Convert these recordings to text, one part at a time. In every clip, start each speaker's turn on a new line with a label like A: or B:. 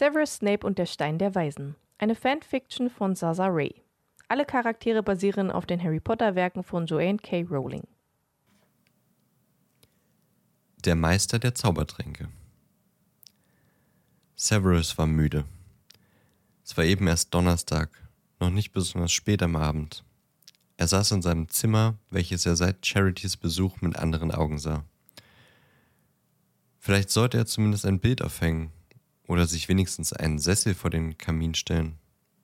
A: Severus Snape und der Stein der Weisen. Eine Fanfiction von Zaza Ray. Alle Charaktere basieren auf den Harry Potter Werken von Joanne K. Rowling.
B: Der Meister der Zaubertränke. Severus war müde. Es war eben erst Donnerstag, noch nicht besonders spät am Abend. Er saß in seinem Zimmer, welches er seit Charities Besuch mit anderen Augen sah. Vielleicht sollte er zumindest ein Bild aufhängen oder sich wenigstens einen Sessel vor den Kamin stellen.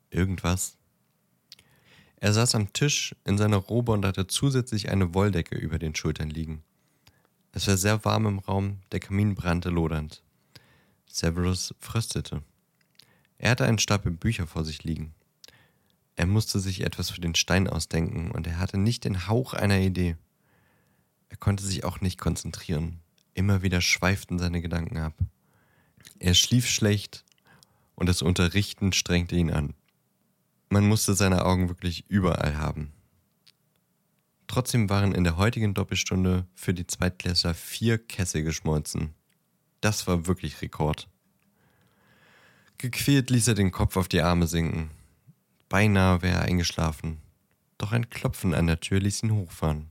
B: Irgendwas. Er saß am Tisch in seiner Robe und hatte zusätzlich eine Wolldecke über den Schultern liegen. Es war sehr warm im Raum, der Kamin brannte lodernd. Severus fröstete. Er hatte einen Stapel Bücher vor sich liegen. Er musste sich etwas für den Stein ausdenken und er hatte nicht den Hauch einer Idee. Er konnte sich auch nicht konzentrieren. Immer wieder schweiften seine Gedanken ab. Er schlief schlecht und das Unterrichten strengte ihn an. Man musste seine Augen wirklich überall haben. Trotzdem waren in der heutigen Doppelstunde für die Zweitklässler vier Kessel geschmolzen. Das war wirklich Rekord. Gequält ließ er den Kopf auf die Arme sinken. Beinahe wäre er eingeschlafen, doch ein Klopfen an der Tür ließ ihn hochfahren.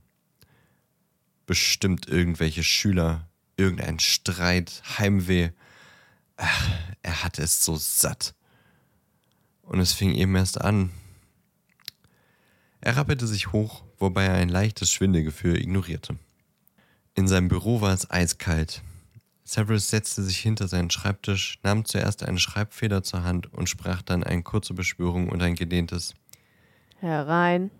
B: Bestimmt irgendwelche Schüler, irgendein Streit, Heimweh. Ach, er hatte es so satt. Und es fing eben erst an. Er rappelte sich hoch, wobei er ein leichtes Schwindelgefühl ignorierte. In seinem Büro war es eiskalt. Severus setzte sich hinter seinen Schreibtisch, nahm zuerst eine Schreibfeder zur Hand und sprach dann eine kurze Beschwörung und ein gedehntes
A: Herein.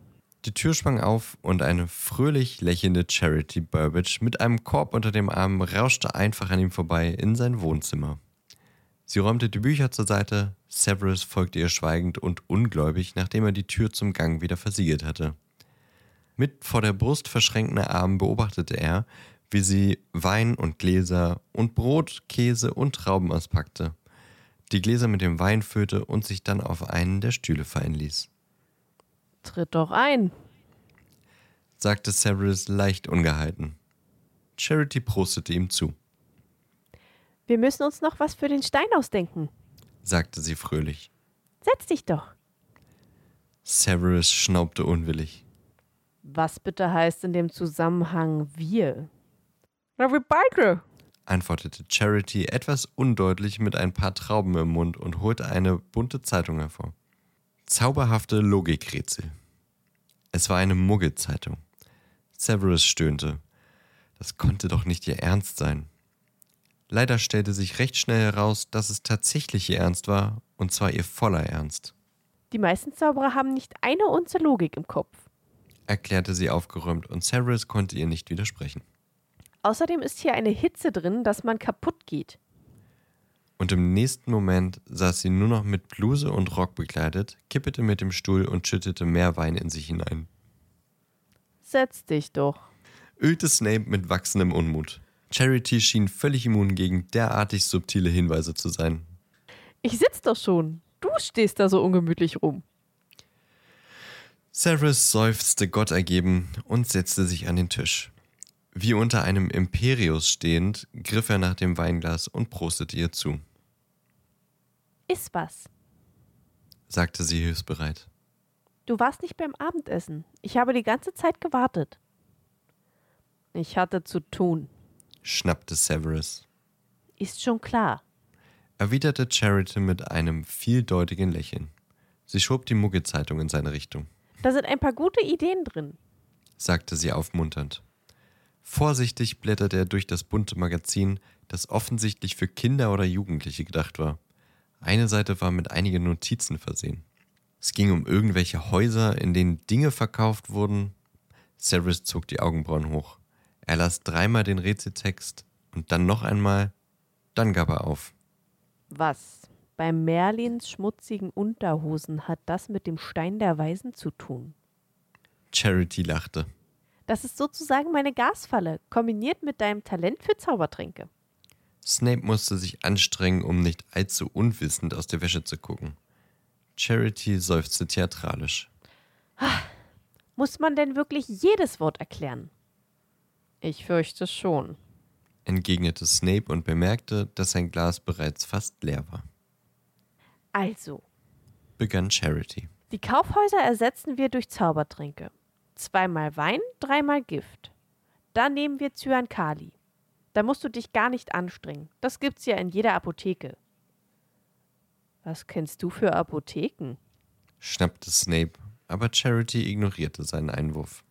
B: Die Tür sprang auf und eine fröhlich lächelnde Charity Burbage mit einem Korb unter dem Arm rauschte einfach an ihm vorbei in sein Wohnzimmer. Sie räumte die Bücher zur Seite, Severus folgte ihr schweigend und ungläubig, nachdem er die Tür zum Gang wieder versiegelt hatte. Mit vor der Brust verschränkten Armen beobachtete er, wie sie Wein und Gläser und Brot, Käse und Trauben auspackte, die Gläser mit dem Wein füllte und sich dann auf einen der Stühle fallen ließ.
A: Tritt doch ein,
B: sagte Severus leicht ungehalten. Charity prostete ihm zu.
A: Wir müssen uns noch was für den Stein ausdenken,
B: sagte sie fröhlich.
A: Setz dich doch.
B: Severus schnaubte unwillig.
A: Was bitte heißt in dem Zusammenhang wir? Na, wir beide,
B: antwortete Charity etwas undeutlich mit ein paar Trauben im Mund und holte eine bunte Zeitung hervor. Zauberhafte Logikrätsel. Es war eine Muggelzeitung. Severus stöhnte. Das konnte doch nicht ihr Ernst sein. Leider stellte sich recht schnell heraus, dass es tatsächlich ihr Ernst war, und zwar ihr voller Ernst.
A: Die meisten Zauberer haben nicht eine Unze Logik im Kopf,
B: erklärte sie aufgeräumt, und Severus konnte ihr nicht widersprechen.
A: Außerdem ist hier eine Hitze drin, dass man kaputt geht.
B: Und im nächsten Moment saß sie nur noch mit Bluse und Rock bekleidet, kippete mit dem Stuhl und schüttete mehr Wein in sich hinein.
A: Setz dich doch,
B: ölte Snape mit wachsendem Unmut. Charity schien völlig immun gegen derartig subtile Hinweise zu sein.
A: Ich sitz doch schon. Du stehst da so ungemütlich rum.
B: Severus seufzte Gott ergeben und setzte sich an den Tisch. Wie unter einem Imperius stehend, griff er nach dem Weinglas und prostete ihr zu.
A: Iss was,
B: sagte sie hilfsbereit.
A: Du warst nicht beim Abendessen. Ich habe die ganze Zeit gewartet. Ich hatte zu tun,
B: schnappte Severus.
A: Ist schon klar,
B: erwiderte Charity mit einem vieldeutigen Lächeln. Sie schob die Muggelzeitung in seine Richtung.
A: Da sind ein paar gute Ideen drin,
B: sagte sie aufmunternd. Vorsichtig blätterte er durch das bunte Magazin, das offensichtlich für Kinder oder Jugendliche gedacht war. Eine Seite war mit einigen Notizen versehen. Es ging um irgendwelche Häuser, in denen Dinge verkauft wurden. Severus zog die Augenbrauen hoch. Er las dreimal den Rätseltext und dann noch einmal, dann gab er auf.
A: Was bei Merlins schmutzigen Unterhosen hat das mit dem Stein der Weisen zu tun?
B: Charity lachte.
A: Das ist sozusagen meine Gasfalle, kombiniert mit deinem Talent für Zaubertränke.
B: Snape musste sich anstrengen, um nicht allzu unwissend aus der Wäsche zu gucken. Charity seufzte theatralisch.
A: Muss man denn wirklich jedes Wort erklären? Ich fürchte schon,
B: entgegnete Snape und bemerkte, dass sein Glas bereits fast leer war.
A: Also,
B: begann Charity.
A: die Kaufhäuser ersetzen wir durch Zaubertränke. Zweimal Wein, dreimal Gift. Dann nehmen wir Cyankali. Da musst du dich gar nicht anstrengen. Das gibt's ja in jeder Apotheke. Was kennst du für Apotheken?
B: schnappte Snape, aber Charity ignorierte seinen Einwurf.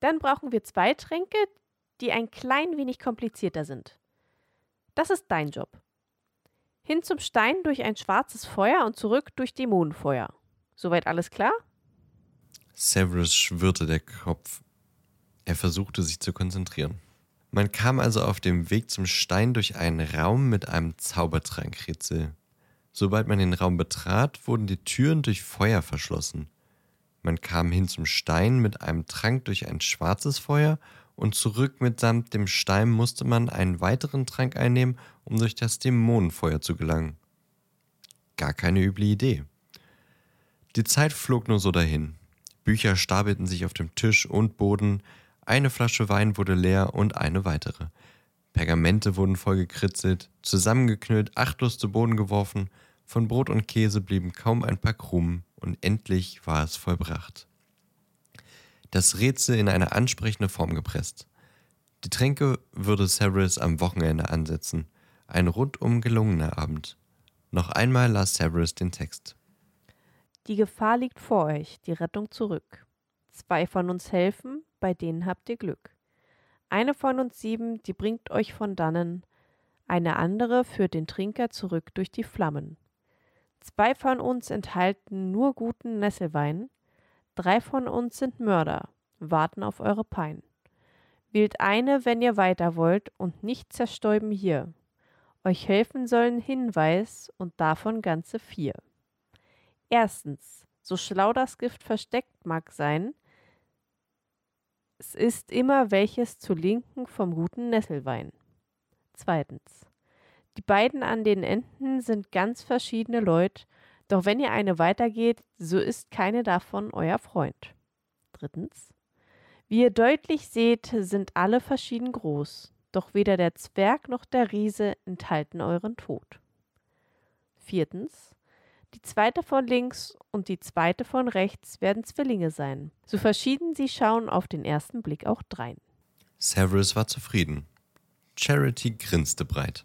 A: Dann brauchen wir zwei Tränke, die ein klein wenig komplizierter sind. Das ist dein Job. Hin zum Stein durch ein schwarzes Feuer und zurück durch Dämonenfeuer. Soweit alles klar?
B: Severus schwirrte der Kopf. Er versuchte sich zu konzentrieren. Man kam also auf dem Weg zum Stein durch einen Raum mit einem Zaubertrankrätsel. Sobald man den Raum betrat, wurden die Türen durch Feuer verschlossen. Man kam hin zum Stein mit einem Trank durch ein schwarzes Feuer und zurück mitsamt dem Stein musste man einen weiteren Trank einnehmen, um durch das Dämonenfeuer zu gelangen. Gar keine üble Idee. Die Zeit flog nur so dahin. Bücher stapelten sich auf dem Tisch und Boden, eine Flasche Wein wurde leer und eine weitere. Pergamente wurden vollgekritzelt, zusammengeknüllt, achtlos zu Boden geworfen, von Brot und Käse blieben kaum ein paar Krumen, und endlich war es vollbracht. Das Rätsel in eine ansprechende Form gepresst. Die Tränke würde Severus am Wochenende ansetzen. Ein rundum gelungener Abend. Noch einmal las Severus den Text.
A: Die Gefahr liegt vor euch, die Rettung zurück. Zwei von uns helfen, bei denen habt ihr Glück. Eine von uns sieben, die bringt euch von dannen, eine andere führt den Trinker zurück durch die Flammen. Zwei von uns enthalten nur guten Nesselwein, drei von uns sind Mörder, warten auf eure Pein. Wählt eine, wenn ihr weiter wollt, und nicht zerstäuben hier. Euch helfen sollen Hinweis und davon ganze vier. Erstens, so schlau das Gift versteckt mag sein, es ist immer welches zu Linken vom guten Nesselwein. Zweitens, die beiden an den Enden sind ganz verschiedene Leut, doch wenn ihr eine weitergeht, so ist keine davon euer Freund. Drittens, wie ihr deutlich seht, sind alle verschieden groß, doch weder der Zwerg noch der Riese enthalten euren Tod. Viertens, die zweite von links und die zweite von rechts werden Zwillinge sein. So verschieden sie schauen auf den ersten Blick auch drein.
B: Severus war zufrieden. Charity grinste breit.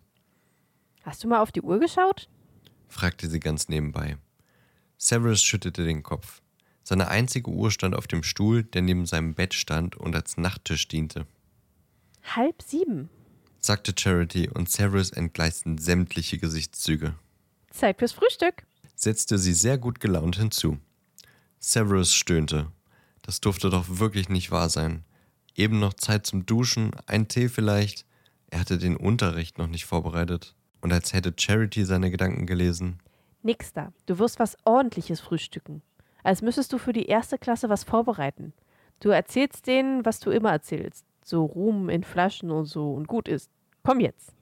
A: Hast du mal auf die Uhr geschaut?
B: Fragte sie ganz nebenbei. Severus schüttelte den Kopf. Seine einzige Uhr stand auf dem Stuhl, der neben seinem Bett stand und als Nachttisch diente.
A: Halb sieben.
B: sagte Charity und Severus entgleisten sämtliche Gesichtszüge.
A: Zeit fürs Frühstück.
B: setzte sie sehr gut gelaunt hinzu. Severus stöhnte. Das durfte doch wirklich nicht wahr sein. Eben noch Zeit zum Duschen, ein Tee vielleicht. Er hatte den Unterricht noch nicht vorbereitet. Und als hätte Charity seine Gedanken gelesen.
A: Nix da. Du wirst was Ordentliches frühstücken. Als müsstest du für die erste Klasse was vorbereiten. Du erzählst denen, was du immer erzählst. So Ruhm in Flaschen und so und gut ist. Komm jetzt.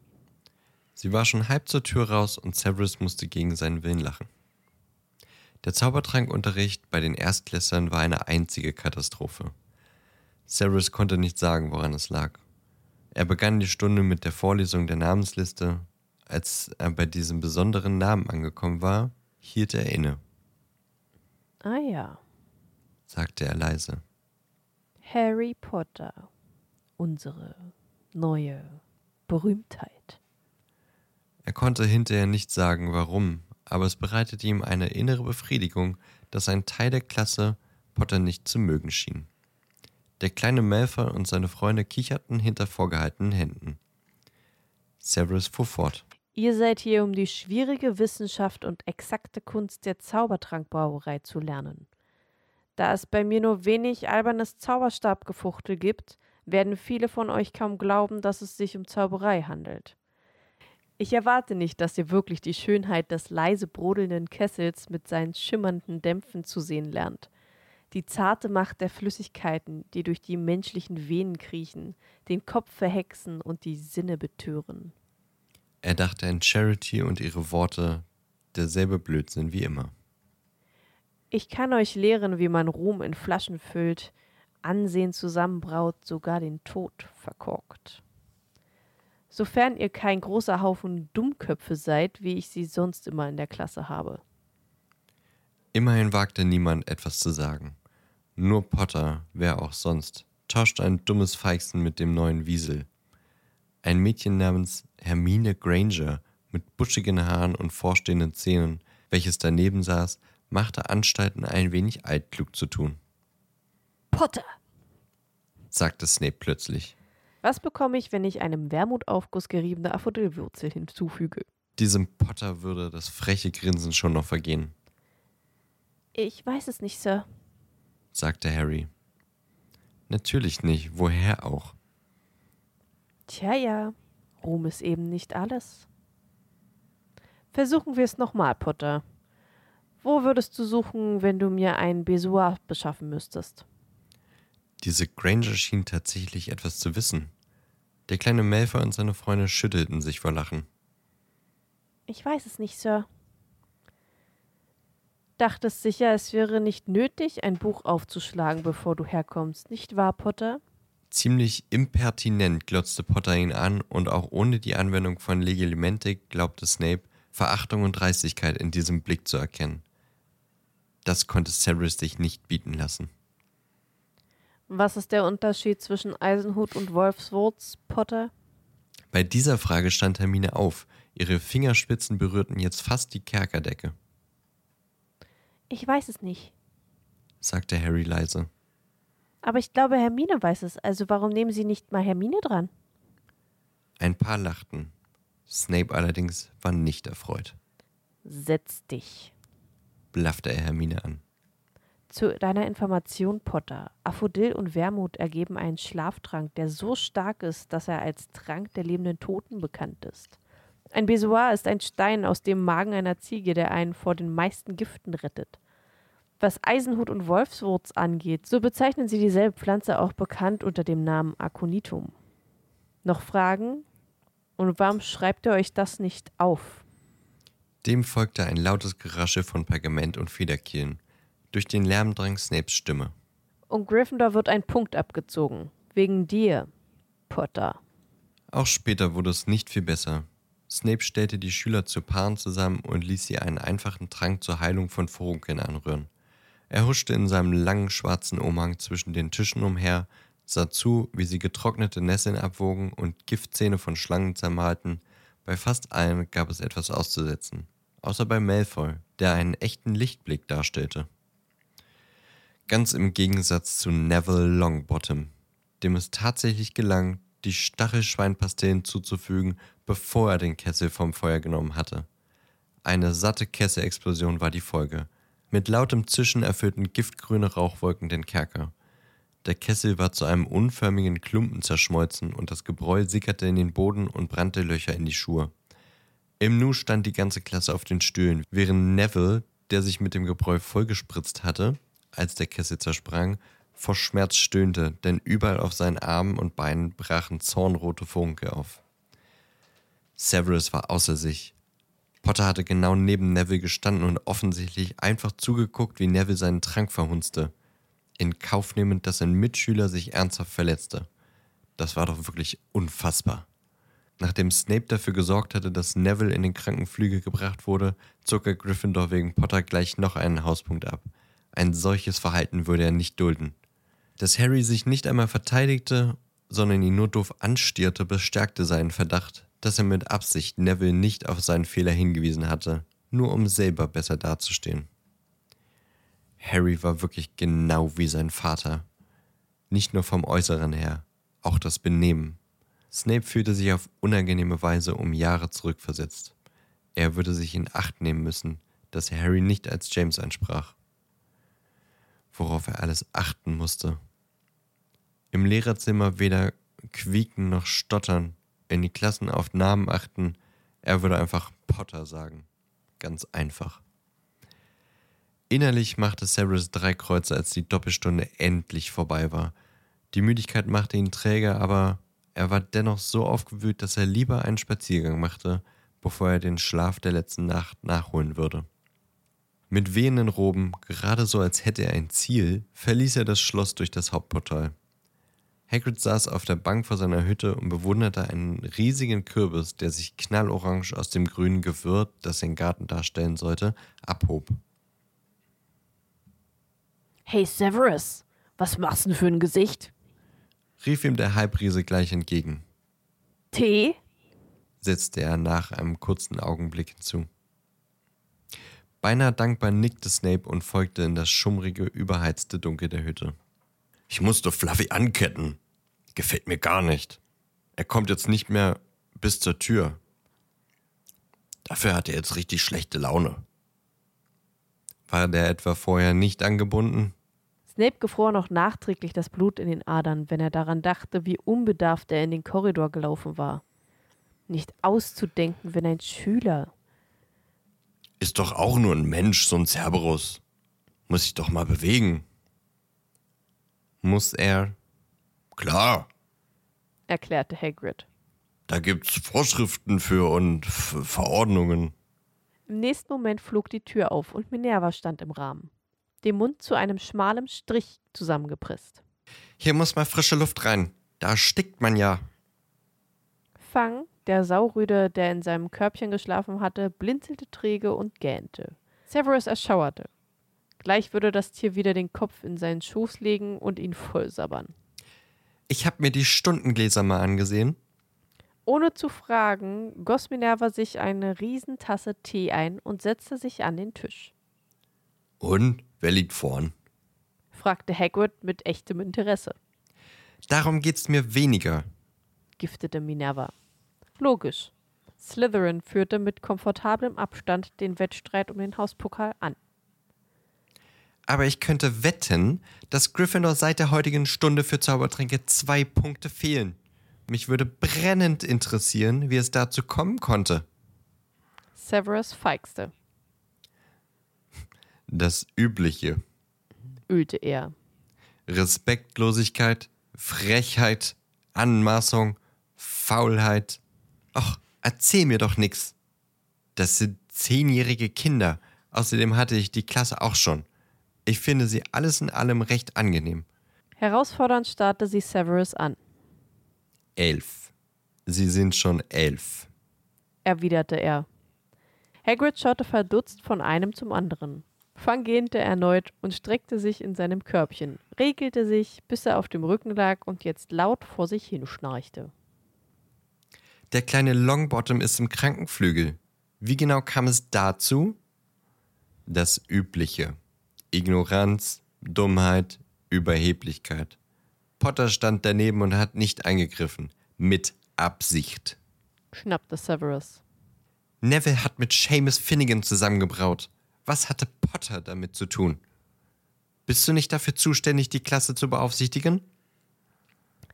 B: Sie war schon halb zur Tür raus und Severus musste gegen seinen Willen lachen. Der Zaubertrankunterricht bei den Erstklässlern war eine einzige Katastrophe. Severus konnte nicht sagen, woran es lag. Er begann die Stunde mit der Vorlesung der Namensliste. Als er bei diesem besonderen Namen angekommen war, hielt er inne,
A: Ah ja.
B: sagte er leise.
A: Harry Potter. Unsere neue Berühmtheit.
B: Er konnte hinterher nicht sagen, warum, aber es bereitete ihm eine innere Befriedigung, dass ein Teil der Klasse Potter nicht zu mögen schien. Der kleine Malfoy und seine Freunde kicherten hinter vorgehaltenen Händen. Severus fuhr fort.
A: Ihr seid hier, um die schwierige Wissenschaft und exakte Kunst der Zaubertrankbrauerei zu lernen. Da es bei mir nur wenig albernes Zauberstabgefuchtel gibt, werden viele von euch kaum glauben, dass es sich um Zauberei handelt. Ich erwarte nicht, dass ihr wirklich die Schönheit des leise brodelnden Kessels mit seinen schimmernden Dämpfen zu sehen lernt. Die zarte Macht der Flüssigkeiten, die durch die menschlichen Venen kriechen, den Kopf verhexen und die Sinne betören.
B: Er dachte an Charity und ihre Worte, derselbe Blödsinn wie immer.
A: Ich kann euch lehren, wie man Ruhm in Flaschen füllt, Ansehen zusammenbraut, sogar den Tod verkorkt. Sofern ihr kein großer Haufen Dummköpfe seid, wie ich sie sonst immer in der Klasse habe.
B: Immerhin wagte niemand etwas zu sagen. Nur Potter, wer auch sonst, tauschte ein dummes Feixen mit dem neuen Wiesel. Ein Mädchen namens Hermine Granger mit buschigen Haaren und vorstehenden Zähnen, welches daneben saß, machte Anstalten, ein wenig altklug zu tun.
A: Potter,
B: sagte Snape plötzlich.
A: Was bekomme ich, wenn ich einem Wermutaufguss geriebene Aphrodillwurzel hinzufüge?
B: Diesem Potter würde das freche Grinsen schon noch vergehen.
A: Ich weiß es nicht, Sir,
B: sagte Harry. Natürlich nicht, woher auch?
A: Tja, ja, Ruhm ist eben nicht alles. Versuchen wir es nochmal, Potter. Wo würdest du suchen, wenn du mir ein Besoir beschaffen müsstest?
B: Diese Granger schien tatsächlich etwas zu wissen. Der kleine Malfoy und seine Freunde schüttelten sich vor Lachen.
A: Ich weiß es nicht, Sir. Dachtest sicher, es wäre nicht nötig, ein Buch aufzuschlagen, bevor du herkommst, nicht wahr, Potter?
B: Ziemlich impertinent glotzte Potter ihn an und auch ohne die Anwendung von Legilimentik glaubte Snape, Verachtung und Dreistigkeit in diesem Blick zu erkennen. Das konnte Severus sich nicht bieten lassen.
A: Was ist der Unterschied zwischen Eisenhut und Wolfswurz, Potter?
B: Bei dieser Frage stand Hermine auf. Ihre Fingerspitzen berührten jetzt fast die Kerkerdecke.
A: Ich weiß es nicht,
B: sagte Harry leise.
A: Aber ich glaube, Hermine weiß es, also warum nehmen Sie nicht mal Hermine dran?
B: Ein paar lachten. Snape allerdings war nicht erfreut.
A: Setz dich,
B: blaffte er Hermine an.
A: Zu deiner Information, Potter. Aphodil und Wermut ergeben einen Schlaftrank, der so stark ist, dass er als Trank der lebenden Toten bekannt ist. Ein Besoir ist ein Stein aus dem Magen einer Ziege, der einen vor den meisten Giften rettet. Was Eisenhut und Wolfswurz angeht, so bezeichnen sie dieselbe Pflanze auch bekannt unter dem Namen Aconitum. Noch Fragen? Und warum schreibt ihr euch das nicht auf?
B: Dem folgte ein lautes Gerasche von Pergament und Federkielen. Durch den Lärm drang Snapes Stimme.
A: Und Gryffindor wird ein Punkt abgezogen. Wegen dir, Potter.
B: Auch später wurde es nicht viel besser. Snape stellte die Schüler zu Paaren zusammen und ließ sie einen einfachen Trank zur Heilung von Furunkeln anrühren. Er huschte in seinem langen schwarzen Umhang zwischen den Tischen umher, sah zu, wie sie getrocknete Nesseln abwogen und Giftzähne von Schlangen zermalten. Bei fast allen gab es etwas auszusetzen. Außer bei Malfoy, der einen echten Lichtblick darstellte. Ganz im Gegensatz zu Neville Longbottom, dem es tatsächlich gelang, die Stachelschweinpastillen zuzufügen, bevor er den Kessel vom Feuer genommen hatte. Eine satte Kesselexplosion war die Folge. Mit lautem Zischen erfüllten giftgrüne Rauchwolken den Kerker. Der Kessel war zu einem unförmigen Klumpen zerschmolzen und das Gebräu sickerte in den Boden und brannte Löcher in die Schuhe. Im Nu stand die ganze Klasse auf den Stühlen, während Neville, der sich mit dem Gebräu vollgespritzt hatte, als der Kessel zersprang, vor Schmerz stöhnte, denn überall auf seinen Armen und Beinen brachen zornrote Funke auf. Severus war außer sich. Potter hatte genau neben Neville gestanden und offensichtlich einfach zugeguckt, wie Neville seinen Trank verhunzte, in Kauf nehmend, dass ein Mitschüler sich ernsthaft verletzte. Das war doch wirklich unfassbar. Nachdem Snape dafür gesorgt hatte, dass Neville in den Krankenflügel gebracht wurde, zog er Gryffindor wegen Potter gleich noch einen Hauspunkt ab. Ein solches Verhalten würde er nicht dulden. Dass Harry sich nicht einmal verteidigte, sondern ihn nur doof anstierte, bestärkte seinen Verdacht, dass er mit Absicht Neville nicht auf seinen Fehler hingewiesen hatte, nur um selber besser dazustehen. Harry war wirklich genau wie sein Vater. Nicht nur vom Äußeren her, auch das Benehmen. Snape fühlte sich auf unangenehme Weise um Jahre zurückversetzt. Er würde sich in Acht nehmen müssen, dass Harry nicht als James ansprach worauf er alles achten musste. Im Lehrerzimmer weder quieken noch stottern, in die Klassen auf Namen achten, er würde einfach Potter sagen. Ganz einfach. Innerlich machte Severus drei Kreuze, als die Doppelstunde endlich vorbei war. Die Müdigkeit machte ihn träger, aber er war dennoch so aufgewühlt, dass er lieber einen Spaziergang machte, bevor er den Schlaf der letzten Nacht nachholen würde. Mit wehenden Roben, gerade so als hätte er ein Ziel, verließ er das Schloss durch das Hauptportal. Hagrid saß auf der Bank vor seiner Hütte und bewunderte einen riesigen Kürbis, der sich knallorange aus dem grünen Gewirr, das den Garten darstellen sollte, abhob.
A: Hey Severus, was machst du denn für ein Gesicht?
B: rief ihm der Halbriese gleich entgegen,
A: Tee?
B: setzte er nach einem kurzen Augenblick hinzu. Beinahe dankbar nickte Snape und folgte in das schummrige, überheizte Dunkel der Hütte. Ich musste Fluffy anketten. Gefällt mir gar nicht. Er kommt jetzt nicht mehr bis zur Tür. Dafür hat er jetzt richtig schlechte Laune. War der etwa vorher nicht angebunden?
A: Snape gefror noch nachträglich das Blut in den Adern, wenn er daran dachte, wie unbedarft er in den Korridor gelaufen war. Nicht auszudenken, wenn ein Schüler.
B: Ist doch auch nur ein Mensch, so ein Cerberus. Muss sich doch mal bewegen. Muss er? Klar,
A: erklärte Hagrid.
B: da gibt's Vorschriften für und F Verordnungen.
A: Im nächsten Moment flog die Tür auf und Minerva stand im Rahmen, den Mund zu einem schmalen Strich zusammengepresst.
B: Hier muss mal frische Luft rein. Da stickt man ja.
A: Fang, der Saurüde, der in seinem Körbchen geschlafen hatte, blinzelte träge und gähnte. Severus erschauerte. Gleich würde das Tier wieder den Kopf in seinen Schoß legen und ihn vollsabbern.
B: Ich hab mir die Stundengläser mal angesehen.
A: Ohne zu fragen, goss Minerva sich eine Riesentasse Tee ein und setzte sich an den Tisch.
B: Und wer liegt vorn?
A: Fragte Hagrid mit echtem Interesse,
B: Darum geht's mir weniger.
A: giftete Minerva. Logisch. Slytherin führte mit komfortablem Abstand den Wettstreit um den Hauspokal an.
B: Aber ich könnte wetten, dass Gryffindor seit der heutigen Stunde für Zaubertränke zwei Punkte fehlen. Mich würde brennend interessieren, wie es dazu kommen konnte.
A: Severus feixte,
B: Das Übliche.
A: ölte er.
B: Respektlosigkeit, Frechheit, Anmaßung, Faulheit. Och, erzähl mir doch nix. Das sind zehnjährige Kinder. Außerdem hatte ich die Klasse auch schon. Ich finde sie alles in allem recht angenehm.
A: Herausfordernd starrte sie Severus an,
B: Elf. Sie sind schon elf.
A: erwiderte er. Hagrid schaute verdutzt von einem zum anderen. Fang gähnte erneut und streckte sich in seinem Körbchen, regelte sich, bis er auf dem Rücken lag und jetzt laut vor sich hinschnarchte.
B: Der kleine Longbottom ist im Krankenflügel. Wie genau kam es dazu? Das Übliche. Ignoranz, Dummheit, Überheblichkeit. Potter stand daneben und hat nicht eingegriffen. Mit Absicht.
A: schnappte Severus.
B: Neville hat mit Seamus Finnegan zusammengebraut. Was hatte Potter damit zu tun? Bist du nicht dafür zuständig, die Klasse zu beaufsichtigen?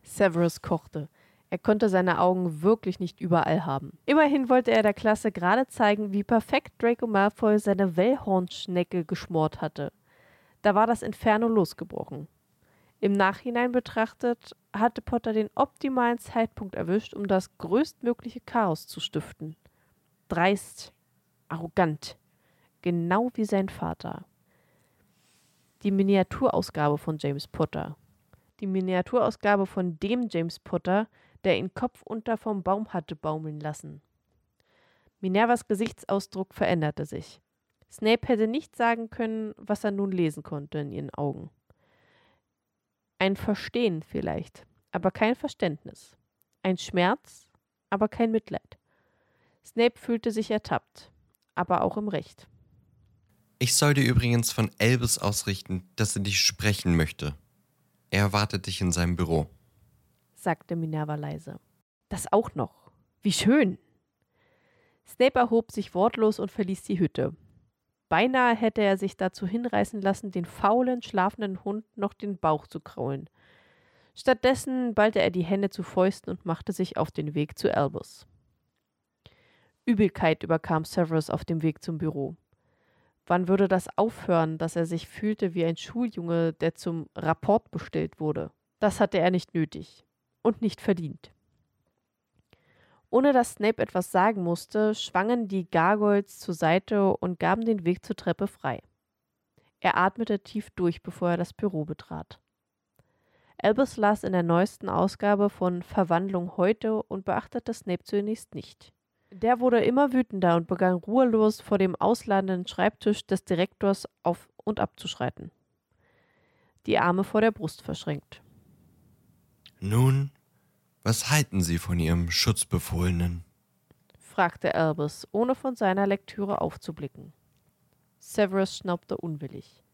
A: Severus kochte. Er konnte seine Augen wirklich nicht überall haben. Immerhin wollte er der Klasse gerade zeigen, wie perfekt Draco Malfoy seine Wellhornschnecke geschmort hatte. Da war das Inferno losgebrochen. Im Nachhinein betrachtet hatte Potter den optimalen Zeitpunkt erwischt, um das größtmögliche Chaos zu stiften. Dreist, arrogant, genau wie sein Vater. Die Miniaturausgabe von James Potter. Die Miniaturausgabe von dem James Potter, der ihn kopfunter vom Baum hatte baumeln lassen. Minervas Gesichtsausdruck veränderte sich. Snape hätte nicht sagen können, was er nun lesen konnte in ihren Augen. Ein Verstehen vielleicht, aber kein Verständnis. Ein Schmerz, aber kein Mitleid. Snape fühlte sich ertappt, aber auch im Recht.
B: Ich soll dir übrigens von Elvis ausrichten, dass er dich sprechen möchte. Er erwartet dich in seinem Büro.
A: sagte Minerva leise. Das auch noch. Wie schön. Snape erhob sich wortlos und verließ die Hütte. Beinahe hätte er sich dazu hinreißen lassen, den faulen, schlafenden Hund noch den Bauch zu kraulen. Stattdessen ballte er die Hände zu Fäusten und machte sich auf den Weg zu Albus. Übelkeit überkam Severus auf dem Weg zum Büro. Wann würde das aufhören, dass er sich fühlte wie ein Schuljunge, der zum Rapport bestellt wurde? Das hatte er nicht nötig und nicht verdient. Ohne dass Snape etwas sagen musste, schwangen die Gargoyles zur Seite und gaben den Weg zur Treppe frei. Er atmete tief durch, bevor er das Büro betrat. Albus las in der neuesten Ausgabe von Verwandlung heute und beachtete Snape zunächst nicht. Der wurde immer wütender und begann ruhelos vor dem ausladenden Schreibtisch des Direktors auf und abzuschreiten. die Arme vor der Brust verschränkt.
B: Nun, was halten Sie von Ihrem Schutzbefohlenen?
A: fragte Albus, ohne von seiner Lektüre aufzublicken. Severus schnaubte unwillig.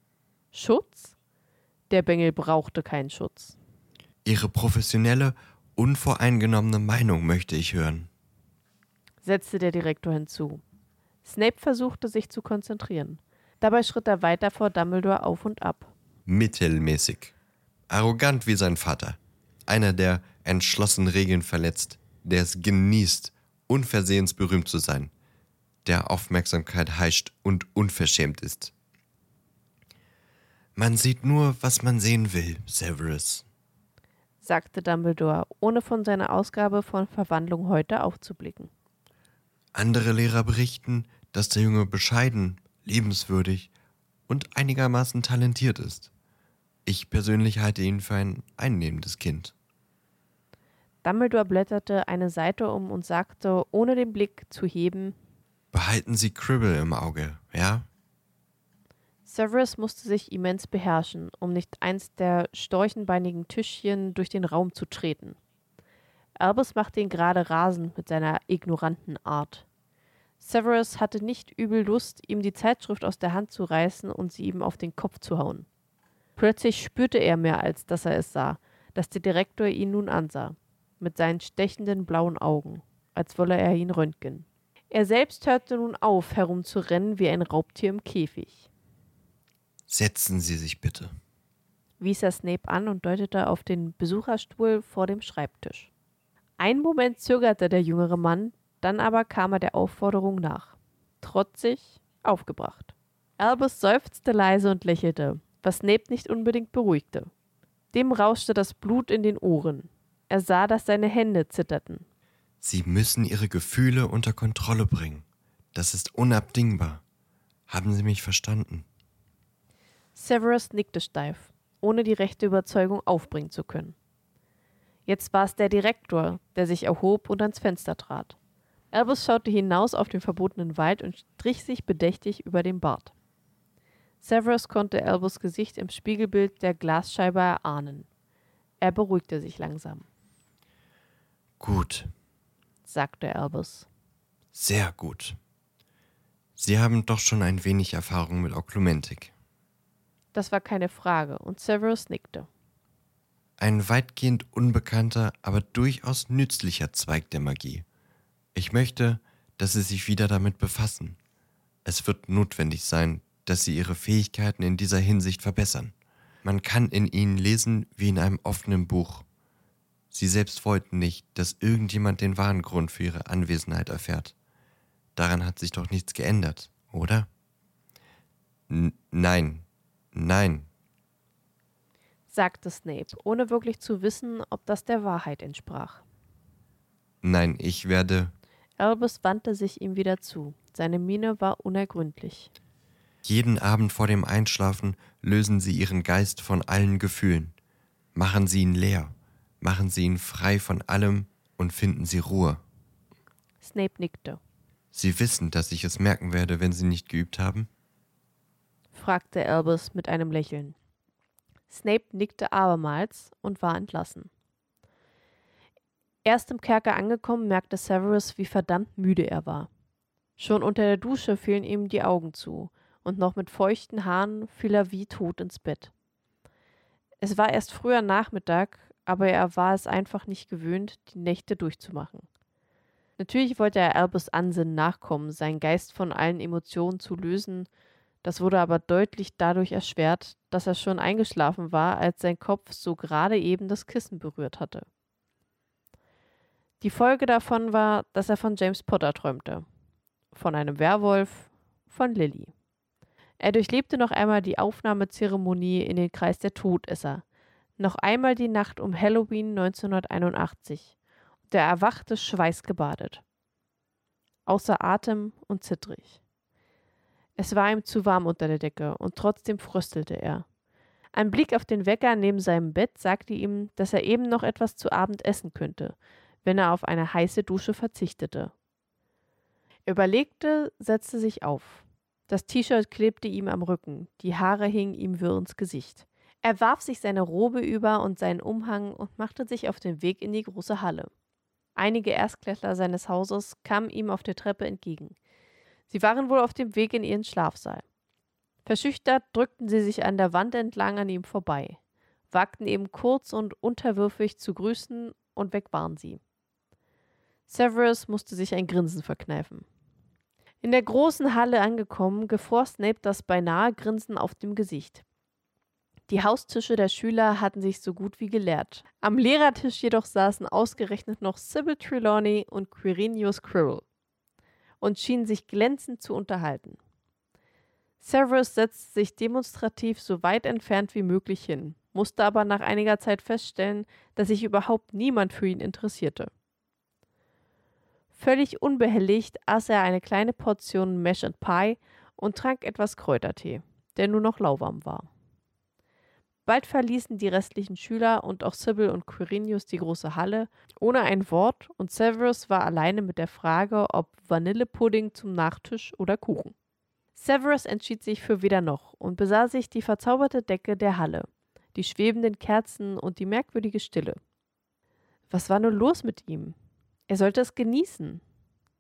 A: Schutz? Der Bengel brauchte keinen Schutz.
B: Ihre professionelle, unvoreingenommene Meinung möchte ich hören,
A: setzte der Direktor hinzu. Snape versuchte sich zu konzentrieren. Dabei schritt er weiter vor Dumbledore auf und ab.
B: Mittelmäßig. Arrogant wie sein Vater. Einer, der entschlossen Regeln verletzt, der es genießt, unversehens berühmt zu sein, der Aufmerksamkeit heischt und unverschämt ist. Man sieht nur, was man sehen will, Severus,
A: sagte Dumbledore, ohne von seiner Ausgabe von Verwandlung heute aufzublicken.
B: Andere Lehrer berichten, dass der Junge bescheiden, liebenswürdig und einigermaßen talentiert ist. Ich persönlich halte ihn für ein einnehmendes Kind.
A: Dumbledore blätterte eine Seite um und sagte, ohne den Blick zu heben:
B: Behalten Sie Cribble im Auge, ja?
A: Severus musste sich immens beherrschen, um nicht eins der storchenbeinigen Tischchen durch den Raum zu treten. Albus machte ihn gerade rasend mit seiner ignoranten Art. Severus hatte nicht übel Lust, ihm die Zeitschrift aus der Hand zu reißen und sie ihm auf den Kopf zu hauen. Plötzlich spürte er mehr, als dass er es sah, dass der Direktor ihn nun ansah mit seinen stechenden blauen Augen, als wolle er ihn röntgen. Er selbst hörte nun auf, herumzurennen wie ein Raubtier im Käfig.
B: Setzen Sie sich bitte,
A: wies er Snape an und deutete auf den Besucherstuhl vor dem Schreibtisch. Einen Moment zögerte der jüngere Mann, dann aber kam er der Aufforderung nach. Trotzig, aufgebracht. Albus seufzte leise und lächelte, was Snape nicht unbedingt beruhigte. Dem rauschte das Blut in den Ohren. Er sah, dass seine Hände zitterten.
B: Sie müssen Ihre Gefühle unter Kontrolle bringen. Das ist unabdingbar. Haben Sie mich verstanden?
A: Severus nickte steif, ohne die rechte Überzeugung aufbringen zu können. Jetzt war es der Direktor, der sich erhob und ans Fenster trat. Albus schaute hinaus auf den verbotenen Wald und strich sich bedächtig über den Bart. Severus konnte Albus Gesicht im Spiegelbild der Glasscheibe erahnen. Er beruhigte sich langsam.
B: Gut,
A: sagte Albus.
B: Sehr gut. Sie haben doch schon ein wenig Erfahrung mit Oklumentik.
A: Das war keine Frage, und Severus nickte.
B: Ein weitgehend unbekannter, aber durchaus nützlicher Zweig der Magie. Ich möchte, dass Sie sich wieder damit befassen. Es wird notwendig sein, dass Sie Ihre Fähigkeiten in dieser Hinsicht verbessern. Man kann in ihnen lesen wie in einem offenen Buch. Sie selbst wollten nicht, dass irgendjemand den wahren Grund für ihre Anwesenheit erfährt. Daran hat sich doch nichts geändert, oder? N nein, nein,
A: sagte Snape, ohne wirklich zu wissen, ob das der Wahrheit entsprach.
B: Nein, ich werde.
A: Albus wandte sich ihm wieder zu. Seine Miene war unergründlich.
B: Jeden Abend vor dem Einschlafen lösen Sie Ihren Geist von allen Gefühlen. Machen Sie ihn leer Machen Sie ihn frei von allem und finden Sie Ruhe.
A: Snape nickte.
B: Sie wissen, dass ich es merken werde, wenn Sie nicht geübt haben?
A: fragte Albus mit einem Lächeln. Snape nickte abermals und war entlassen. Erst im Kerker angekommen, merkte Severus, wie verdammt müde er war. Schon unter der Dusche fielen ihm die Augen zu, und noch mit feuchten Haaren fiel er wie tot ins Bett. Es war erst früher Nachmittag, aber er war es einfach nicht gewöhnt, die Nächte durchzumachen. Natürlich wollte er Albus Ansinnen nachkommen, seinen Geist von allen Emotionen zu lösen, das wurde aber deutlich dadurch erschwert, dass er schon eingeschlafen war, als sein Kopf so gerade eben das Kissen berührt hatte. Die Folge davon war, dass er von James Potter träumte. Von einem Werwolf, von Lily. Er durchlebte noch einmal die Aufnahmezeremonie in den Kreis der Todesser, noch einmal die Nacht um Halloween 1981. Und er erwachte schweißgebadet. Außer Atem und zittrig. Es war ihm zu warm unter der Decke und trotzdem fröstelte er. Ein Blick auf den Wecker neben seinem Bett sagte ihm, dass er eben noch etwas zu Abend essen könnte, wenn er auf eine heiße Dusche verzichtete. Er überlegte, setzte sich auf. Das T-Shirt klebte ihm am Rücken, die Haare hingen ihm wirr ins Gesicht. Er warf sich seine Robe über und seinen Umhang und machte sich auf den Weg in die große Halle. Einige Erstklässler seines Hauses kamen ihm auf der Treppe entgegen. Sie waren wohl auf dem Weg in ihren Schlafsaal. Verschüchtert drückten sie sich an der Wand entlang an ihm vorbei, wagten eben kurz und unterwürfig zu grüßen und weg waren sie. Severus musste sich ein Grinsen verkneifen. In der großen Halle angekommen, gefror Snape das beinahe Grinsen auf dem Gesicht. Die Haustische der Schüler hatten sich so gut wie geleert. Am Lehrertisch jedoch saßen ausgerechnet noch Sybil Trelawney und Quirinius Quirrell und schienen sich glänzend zu unterhalten. Severus setzte sich demonstrativ so weit entfernt wie möglich hin, musste aber nach einiger Zeit feststellen, dass sich überhaupt niemand für ihn interessierte. Völlig unbehelligt aß er eine kleine Portion Mash and Pie und trank etwas Kräutertee, der nur noch lauwarm war. Bald verließen die restlichen Schüler und auch Sybil und Quirinius die große Halle ohne ein Wort und Severus war alleine mit der Frage, ob Vanillepudding zum Nachtisch oder Kuchen. Severus entschied sich für weder noch und besah sich die verzauberte Decke der Halle, die schwebenden Kerzen und die merkwürdige Stille. Was war nur los mit ihm? Er sollte es genießen.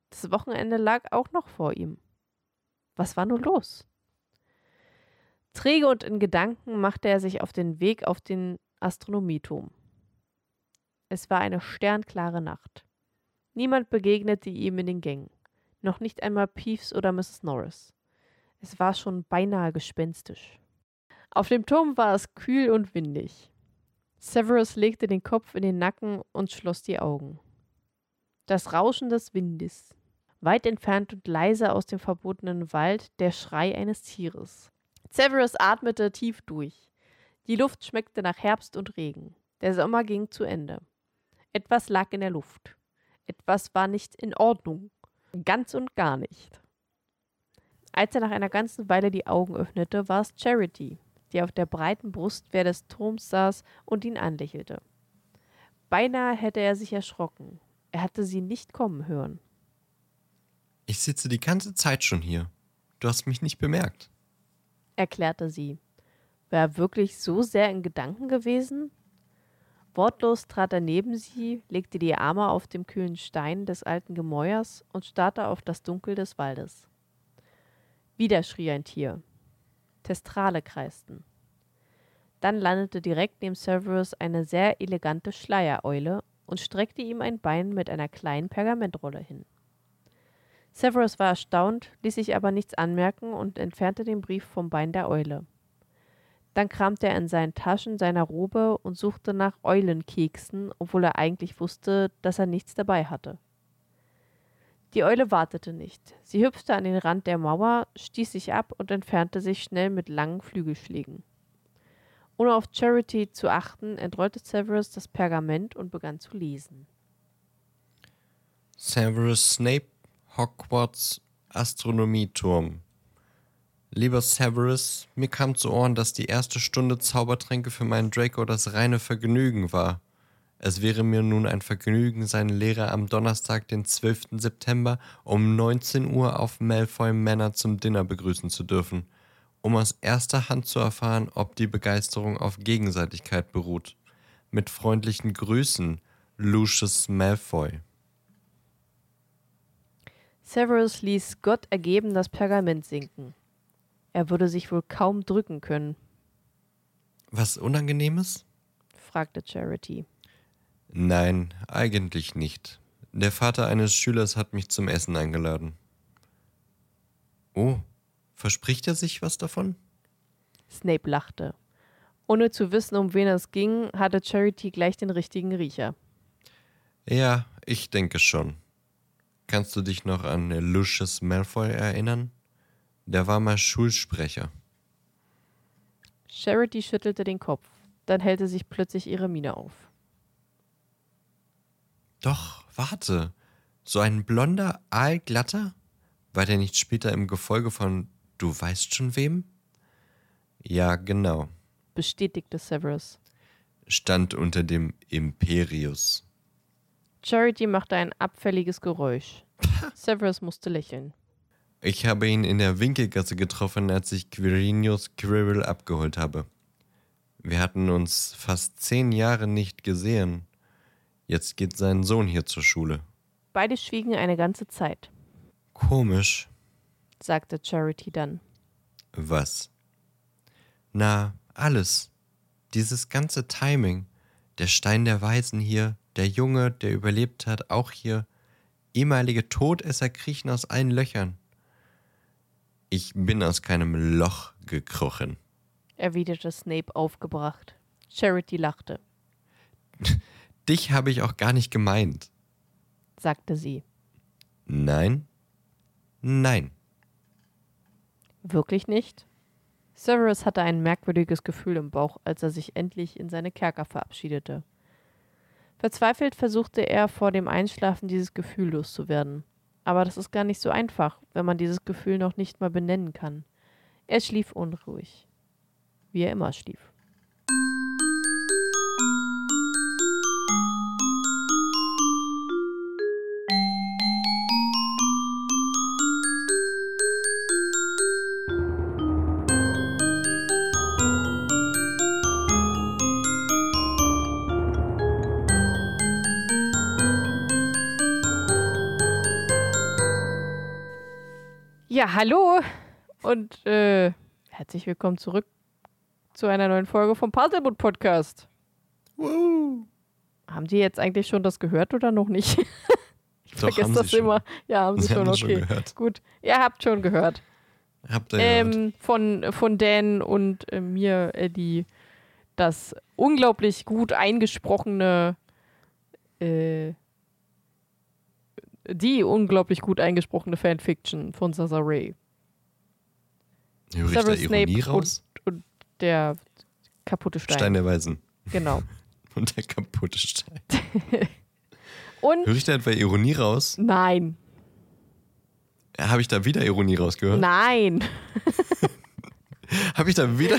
A: Das Wochenende lag auch noch vor ihm. Was war nur los? Träge und in Gedanken machte er sich auf den Weg auf den Astronomieturm. Es war eine sternklare Nacht. Niemand begegnete ihm in den Gängen, noch nicht einmal Peeves oder Mrs. Norris. Es war schon beinahe gespenstisch. Auf dem Turm war es kühl und windig. Severus legte den Kopf in den Nacken und schloss die Augen. Das Rauschen des Windes, weit entfernt und leise aus dem verbotenen Wald der Schrei eines Tieres. Severus atmete tief durch. Die Luft schmeckte nach Herbst und Regen. Der Sommer ging zu Ende. Etwas lag in der Luft. Etwas war nicht in Ordnung. Ganz und gar nicht. Als er nach einer ganzen Weile die Augen öffnete, war es Charity, die auf der breiten Brustwehr des Turms saß und ihn anlächelte. Beinahe hätte er sich erschrocken. Er hatte sie nicht kommen hören.
B: Ich sitze die ganze Zeit schon hier. Du hast mich nicht bemerkt
A: erklärte sie. War er wirklich so sehr in Gedanken gewesen? Wortlos trat er neben sie, legte die Arme auf dem kühlen Stein des alten Gemäuers und starrte auf das Dunkel des Waldes. Wieder schrie ein Tier. Testrale kreisten. Dann landete direkt neben Severus eine sehr elegante Schleiereule und streckte ihm ein Bein mit einer kleinen Pergamentrolle hin. Severus war erstaunt, ließ sich aber nichts anmerken und entfernte den Brief vom Bein der Eule. Dann kramte er in seinen Taschen seiner Robe und suchte nach Eulenkeksen, obwohl er eigentlich wusste, dass er nichts dabei hatte. Die Eule wartete nicht. Sie hüpfte an den Rand der Mauer, stieß sich ab und entfernte sich schnell mit langen Flügelschlägen. Ohne auf Charity zu achten, entrollte Severus das Pergament und begann zu lesen.
B: Severus Snape Hogwarts Astronomieturm. Lieber Severus, mir kam zu Ohren, dass die erste Stunde Zaubertränke für meinen Draco das reine Vergnügen war. Es wäre mir nun ein Vergnügen, seinen Lehrer am Donnerstag, den 12. September um 19 Uhr auf Malfoy Manor zum Dinner begrüßen zu dürfen, um aus erster Hand zu erfahren, ob die Begeisterung auf Gegenseitigkeit beruht. Mit freundlichen Grüßen, Lucius Malfoy.
A: Severus ließ Gott ergeben das Pergament sinken. Er würde sich wohl kaum drücken können.
B: Was Unangenehmes?
A: fragte Charity.
B: Nein, eigentlich nicht. Der Vater eines Schülers hat mich zum Essen eingeladen. Oh, verspricht er sich was davon?
A: Snape lachte. Ohne zu wissen, um wen es ging, hatte Charity gleich den richtigen Riecher.
B: Ja, ich denke schon. Kannst du dich noch an Lucius Malfoy erinnern? Der war mal Schulsprecher.
A: Charity schüttelte den Kopf. Dann hellte sich plötzlich ihre Miene auf.
B: Doch, warte. So ein blonder, aalglatter? War der nicht später im Gefolge von du weißt schon wem? Ja, genau.
A: Bestätigte Severus.
B: Stand unter dem Imperius.
A: Charity machte ein abfälliges Geräusch. Severus musste lächeln.
B: Ich habe ihn in der Winkelgasse getroffen, als ich Quirinius Quirrell abgeholt habe. Wir hatten uns fast zehn Jahre nicht gesehen. Jetzt geht sein Sohn hier zur Schule.
A: Beide schwiegen eine ganze Zeit,
B: Komisch.
A: sagte Charity dann.
B: Was? Na, alles. Dieses ganze Timing. Der Stein der Weisen hier, der Junge, der überlebt hat, auch hier. Ehemalige Todesser kriechen aus allen Löchern. Ich bin aus keinem Loch gekrochen.
A: erwiderte Snape aufgebracht. Charity lachte,
B: Dich habe ich auch gar nicht gemeint.
A: sagte sie.
B: Nein? Nein.
A: Wirklich nicht? Severus hatte ein merkwürdiges Gefühl im Bauch, als er sich endlich in seine Kerker verabschiedete. Verzweifelt versuchte er vor dem Einschlafen dieses Gefühl loszuwerden. Aber das ist gar nicht so einfach, wenn man dieses Gefühl noch nicht mal benennen kann. Er schlief unruhig. Wie er immer schlief. Ja, hallo und äh, herzlich willkommen zurück zu einer neuen Folge vom Puzzleboot Podcast.
B: Woo.
A: Haben die jetzt eigentlich schon das gehört oder noch nicht? ich
B: Doch,
A: vergesse
B: haben
A: das
B: schon.
A: immer. Ja, haben sie,
B: Sie haben
A: schon,
B: schon
A: okay.
B: gehört.
A: Gut, ihr habt schon gehört.
B: Habt ihr gehört?
A: Ähm, von, von Dan und äh, mir, äh, die das unglaublich gut eingesprochene, äh, die unglaublich gut eingesprochene Fanfiction von Sasa Ray.
B: Höre ich da Ironie
A: Snape
B: raus?
A: Der kaputte Stein.
B: Stein der Weisen.
A: Genau.
B: Und der kaputte Stein.
A: Und
B: Höre ich da etwa Ironie raus?
A: nein,
B: Habe ich da wieder Ironie rausgehört?
A: nein.
B: Habe ich da wieder?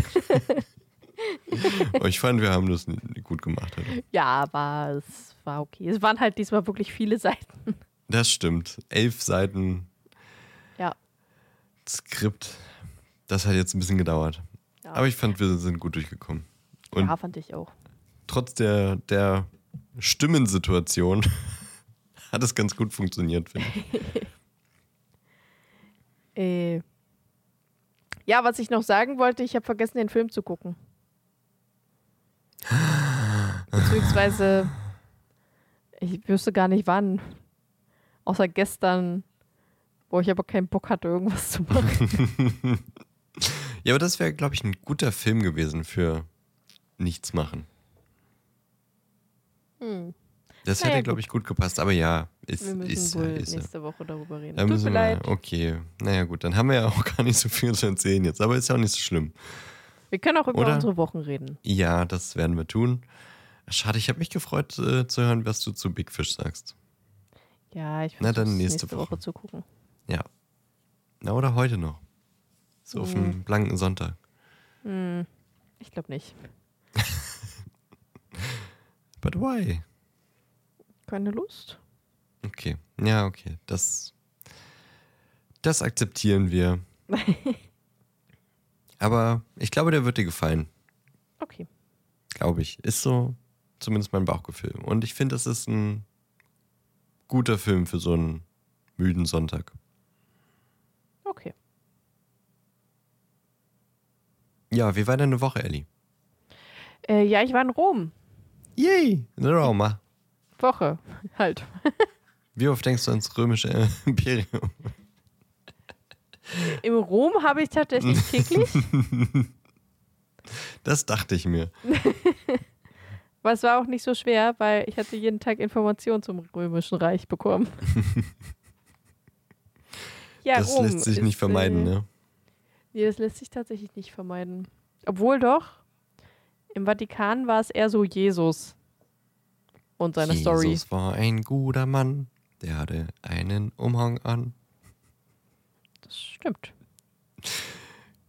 B: oh, ich fand, wir haben das gut gemacht. Heute.
A: Ja, aber es war okay. Es waren halt diesmal wirklich viele Seiten.
B: Das stimmt. Elf Seiten
A: Ja.
B: Skript. Das hat jetzt ein bisschen gedauert.
A: Ja.
B: Aber ich fand, wir sind gut durchgekommen. Und
A: ja, fand ich auch.
B: trotz der, der Stimmensituation hat es ganz gut funktioniert, finde ich.
A: Äh, ja, was ich noch sagen wollte, ich habe vergessen, den Film zu gucken. Beziehungsweise, ich wüsste gar nicht wann. Außer gestern, wo ich aber keinen Bock hatte, irgendwas zu machen.
B: Ja, aber das wäre, glaube ich, ein guter Film gewesen für nichts machen.
A: Hm.
B: Das
A: Naja,
B: hätte, glaube ich, gut gepasst. Aber ja, ist,
A: Wir müssen
B: ist,
A: wohl
B: ist
A: nächste Woche darüber reden.
B: Da
A: Tut
B: müssen wir,
A: leid.
B: okay. Naja, gut, dann haben wir ja auch gar nicht so viel zu erzählen jetzt. Aber ist ja auch nicht so schlimm.
A: Wir können auch über
B: Oder?
A: unsere Wochen reden.
B: Ja, das werden wir tun. Schade, ich habe mich gefreut äh, zu hören, was du zu Big Fish sagst.
A: Ja, ich versuche
B: dann
A: nächste,
B: nächste
A: Woche.
B: Woche.
A: zu gucken.
B: Ja. Na, oder heute noch. So auf dem blanken Sonntag.
A: Hm, ich glaube nicht.
B: But why?
A: Keine Lust?
B: Okay. Ja, okay. Das, das akzeptieren wir. Aber ich glaube, der wird dir gefallen.
A: Okay.
B: Glaube ich. Ist so zumindest mein Bauchgefühl. Und ich finde, das ist ein guter Film für so einen müden Sonntag.
A: Okay.
B: Ja, wie war deine Woche, Ellie?
A: Äh, ja, ich war in Rom.
B: Yay! In Roma.
A: Woche. Halt.
B: Wie oft denkst du ans römische Imperium?
A: Im Rom habe ich tatsächlich täglich.
B: Das dachte ich mir.
A: Aber es war auch nicht so schwer, weil ich hatte jeden Tag Informationen zum Römischen Reich bekommen. ja,
B: das
A: Rom
B: lässt sich
A: ist,
B: nicht vermeiden,
A: äh,
B: ne?
A: Nee, das lässt sich tatsächlich nicht vermeiden. Obwohl doch, im Vatikan war es eher so Jesus und seine
B: Jesus
A: Story.
B: war ein guter Mann. Der hatte einen Umhang an.
A: Das stimmt.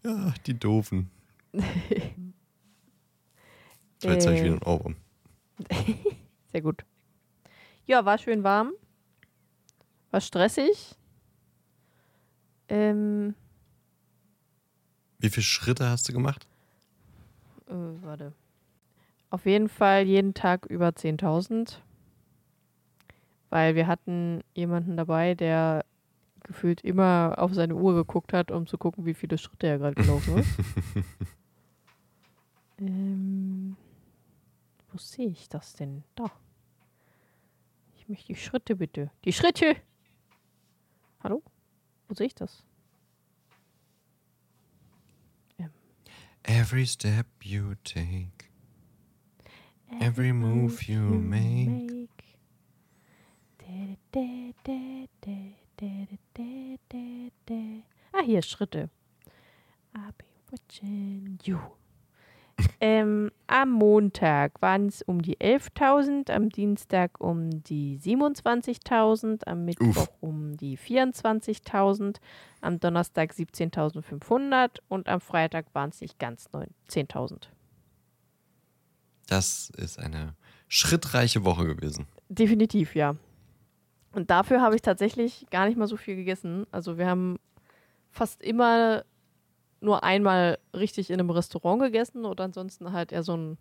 B: Ja, die Doofen. Jetzt habe ich
A: Äh,
B: wieder einen Ohrwurm.
A: Sehr gut. Ja, war schön warm. War stressig. Ähm,
B: Wie viele Schritte hast du gemacht?
A: äh, warte. Auf jeden Fall jeden Tag über 10.000. Weil wir hatten jemanden dabei, der gefühlt immer auf seine Uhr geguckt hat, um zu gucken, wie viele Schritte er gerade gelaufen ist. ähm, wo sehe ich das denn? Da. Ich möchte die Schritte bitte. Die Schritte! Hallo? Wo sehe ich das?
B: Every step you take, every move you make.
A: Ah, hier, Schritte. I'll be watching you. Ähm, am Montag waren es um die 11.000, am Dienstag um die 27.000, am Mittwoch
B: Uff.
A: um die 24.000, am Donnerstag 17.500 und am Freitag waren es nicht ganz neun- 10.000.
B: Das ist eine schrittreiche Woche gewesen.
A: Definitiv, ja. Und dafür habe ich tatsächlich gar nicht mal so viel gegessen. Also wir haben fast immer nur einmal richtig in einem Restaurant gegessen oder ansonsten halt eher so ein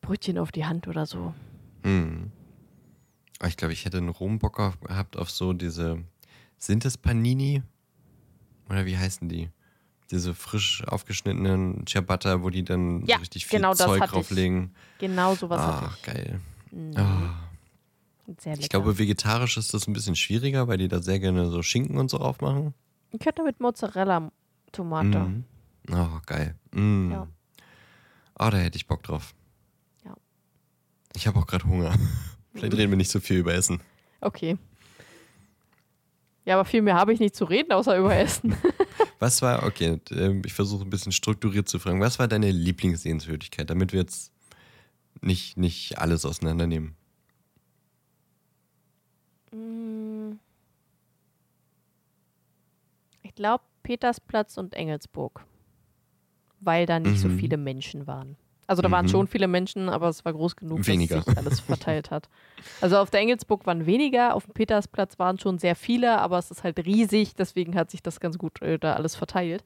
A: Brötchen auf die Hand oder so.
B: Hm. Aber ich glaube, ich hätte einen Rombock auf- gehabt auf so diese. Sind das Panini? Oder wie heißen die? Diese frisch aufgeschnittenen Ciabatta, wo die dann
A: Ja,
B: so richtig viel
A: genau
B: Zeug
A: hatte ich.
B: drauflegen.
A: Genau sowas
B: Ah,
A: hatte ich.
B: geil.
A: Mhm.
B: Ah.
A: Lecker.
B: Ich glaube, vegetarisch ist das ein bisschen schwieriger, weil die da sehr gerne so Schinken und so aufmachen.
A: Ich könnte mit Mozzarella-Tomate.
B: Mhm. Oh, geil. Mm.
A: Ja.
B: Oh, da hätte ich Bock drauf.
A: Ja.
B: Ich habe auch gerade Hunger. Vielleicht reden wir nicht so viel über Essen.
A: Okay. Ja, aber viel mehr habe ich nicht zu reden, außer über Essen.
B: Was war, okay, ähm, ich versuche ein bisschen strukturiert zu fragen. Was war deine Lieblingssehenswürdigkeit, damit wir jetzt nicht, nicht alles auseinandernehmen?
A: Mm. Ich glaube Petersplatz und Engelsburg. Weil da nicht so
B: Mhm.
A: viele Menschen waren. Also da waren
B: Mhm.
A: schon viele Menschen, aber es war groß genug,
B: Weniger.
A: dass sich alles verteilt hat. Also auf der Engelsburg waren weniger, auf dem Petersplatz waren schon sehr viele, aber es ist halt riesig, deswegen hat sich das ganz gut äh, da alles verteilt.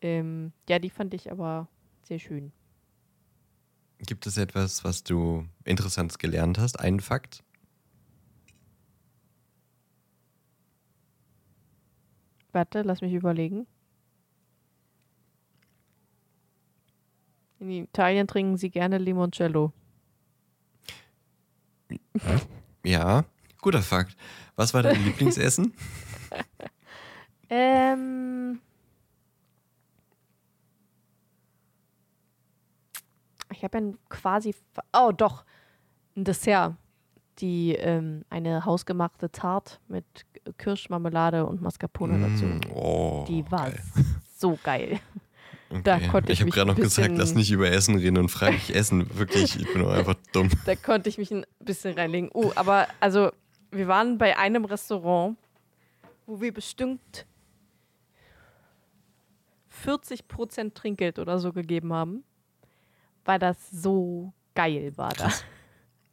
A: Ähm, ja, die fand ich aber sehr schön.
B: Gibt es etwas, was du Interessantes gelernt hast? Einen Fakt?
A: Warte, lass mich überlegen. In Italien trinken sie gerne Limoncello.
B: Ja, guter Fakt. Was war dein Lieblingsessen?
A: Ähm. Ich habe ja quasi. Oh, doch. Ein Dessert. Die, ähm, eine hausgemachte Tart mit Kirschmarmelade und Mascarpone dazu.
B: Mm, oh,
A: Die war
B: geil.
A: so geil. Da
B: Okay.
A: konnte ich
B: ich habe gerade noch gesagt, lass nicht über Essen reden und frage ich Essen. Wirklich, ich bin auch einfach dumm.
A: Da konnte ich mich ein bisschen reinlegen. Oh, aber also, wir waren bei einem Restaurant, wo wir bestimmt 40% Trinkgeld oder so gegeben haben, weil das so geil war da.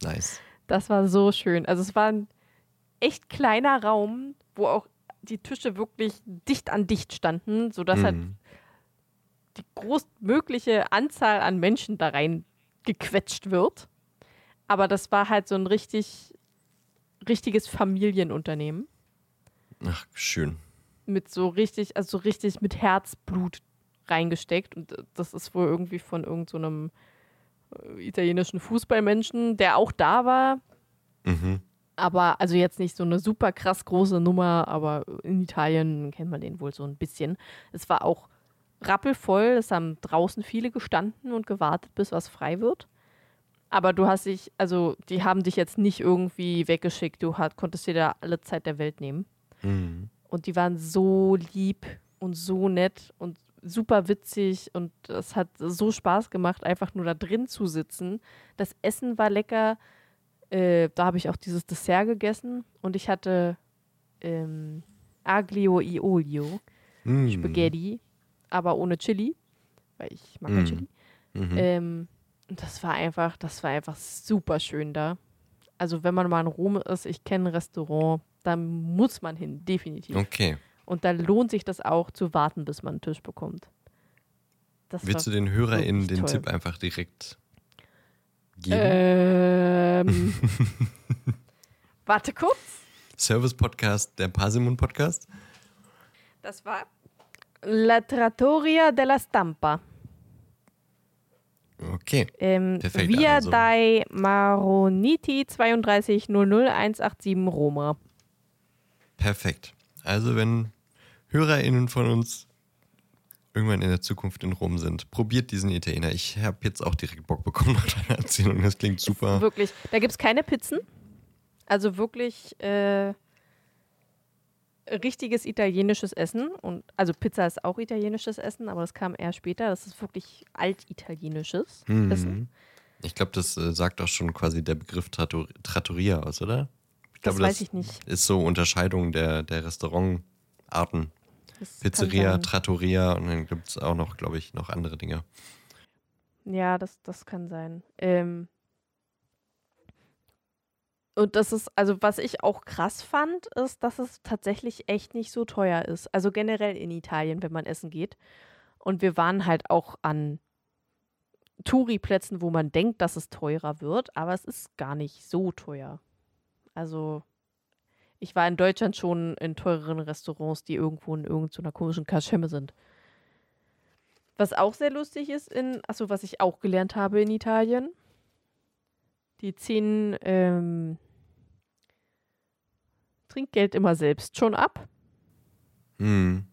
B: Nice.
A: Das war so schön. Also es war ein echt kleiner Raum, wo auch die Tische wirklich dicht an dicht standen, sodass halt
B: Mhm.
A: die größtmögliche Anzahl an Menschen da rein gequetscht wird. Aber das war halt so ein richtig, richtiges Familienunternehmen.
B: Ach, schön.
A: Mit so richtig, also so richtig mit Herzblut reingesteckt. Und das ist wohl irgendwie von irgendeinem so äh, italienischen Fußballmenschen, der auch da war.
B: Mhm.
A: Aber also jetzt nicht so eine super krass große Nummer, aber in Italien kennt man den wohl so ein bisschen. Es war auch rappelvoll, es haben draußen viele gestanden und gewartet, bis was frei wird. Aber du hast dich, also die haben dich jetzt nicht irgendwie weggeschickt, du hat, konntest dir da alle Zeit der Welt nehmen.
B: Mhm.
A: Und die waren so lieb und so nett und super witzig und es hat so Spaß gemacht, einfach nur da drin zu sitzen. Das Essen war lecker. Äh, da habe ich auch dieses Dessert gegessen und ich hatte ähm, Aglio e Olio,
B: Mhm.
A: Spaghetti, aber ohne Chili, weil ich mag
B: Mhm.
A: Chili.
B: Mhm.
A: Ähm, und das war einfach, das war einfach super schön da. Also wenn man mal in Rom ist, ich kenne ein Restaurant, da muss man hin, definitiv.
B: Okay.
A: Und da lohnt sich das auch zu warten, bis man einen Tisch bekommt. das
B: Willst du den HörerInnen den
A: toll.
B: Tipp einfach direkt geben?
A: Ähm, warte kurz.
B: Service-Podcast, der Parsimon-Podcast?
A: Das war La Trattoria della Stampa.
B: Okay.
A: Ähm,
B: Perfekt,
A: Via
B: also.
A: dai Maroniti 3200187 Roma.
B: Perfekt. Also, wenn HörerInnen von uns irgendwann in der Zukunft in Rom sind, probiert diesen Italiener. Ich habe jetzt auch direkt Bock bekommen nach deiner Erzählung. Das klingt super.
A: Wirklich. Da gibt es keine Pizzen. Also wirklich äh, richtiges italienisches Essen. Und, also Pizza ist auch italienisches Essen, aber das kam eher später. Das ist wirklich altitalienisches Essen.
B: Mhm. Ich glaube, das äh, sagt auch schon quasi der Begriff Trattor Trattoria aus, oder? Ich
A: Das
B: glaube,
A: weiß ich nicht.
B: Ist so Unterscheidung der, der Restaurantarten.
A: Das
B: Pizzeria. Trattoria und dann gibt es auch noch, glaube ich, noch andere Dinge.
A: Ja, das, das kann sein. Ähm und das ist, also was ich auch krass fand, ist, dass es tatsächlich echt nicht so teuer ist. Also generell in Italien, wenn man essen geht. Und wir waren halt auch an Touri-Plätzen, wo man denkt, dass es teurer wird, aber es ist gar nicht so teuer. Also ich war in Deutschland schon in teureren Restaurants, die irgendwo in irgendeiner komischen Kaschemme sind. Was auch sehr lustig ist in, achso, was ich auch gelernt habe in Italien, die ziehen ähm, Trinkgeld immer selbst schon ab
B: Hm.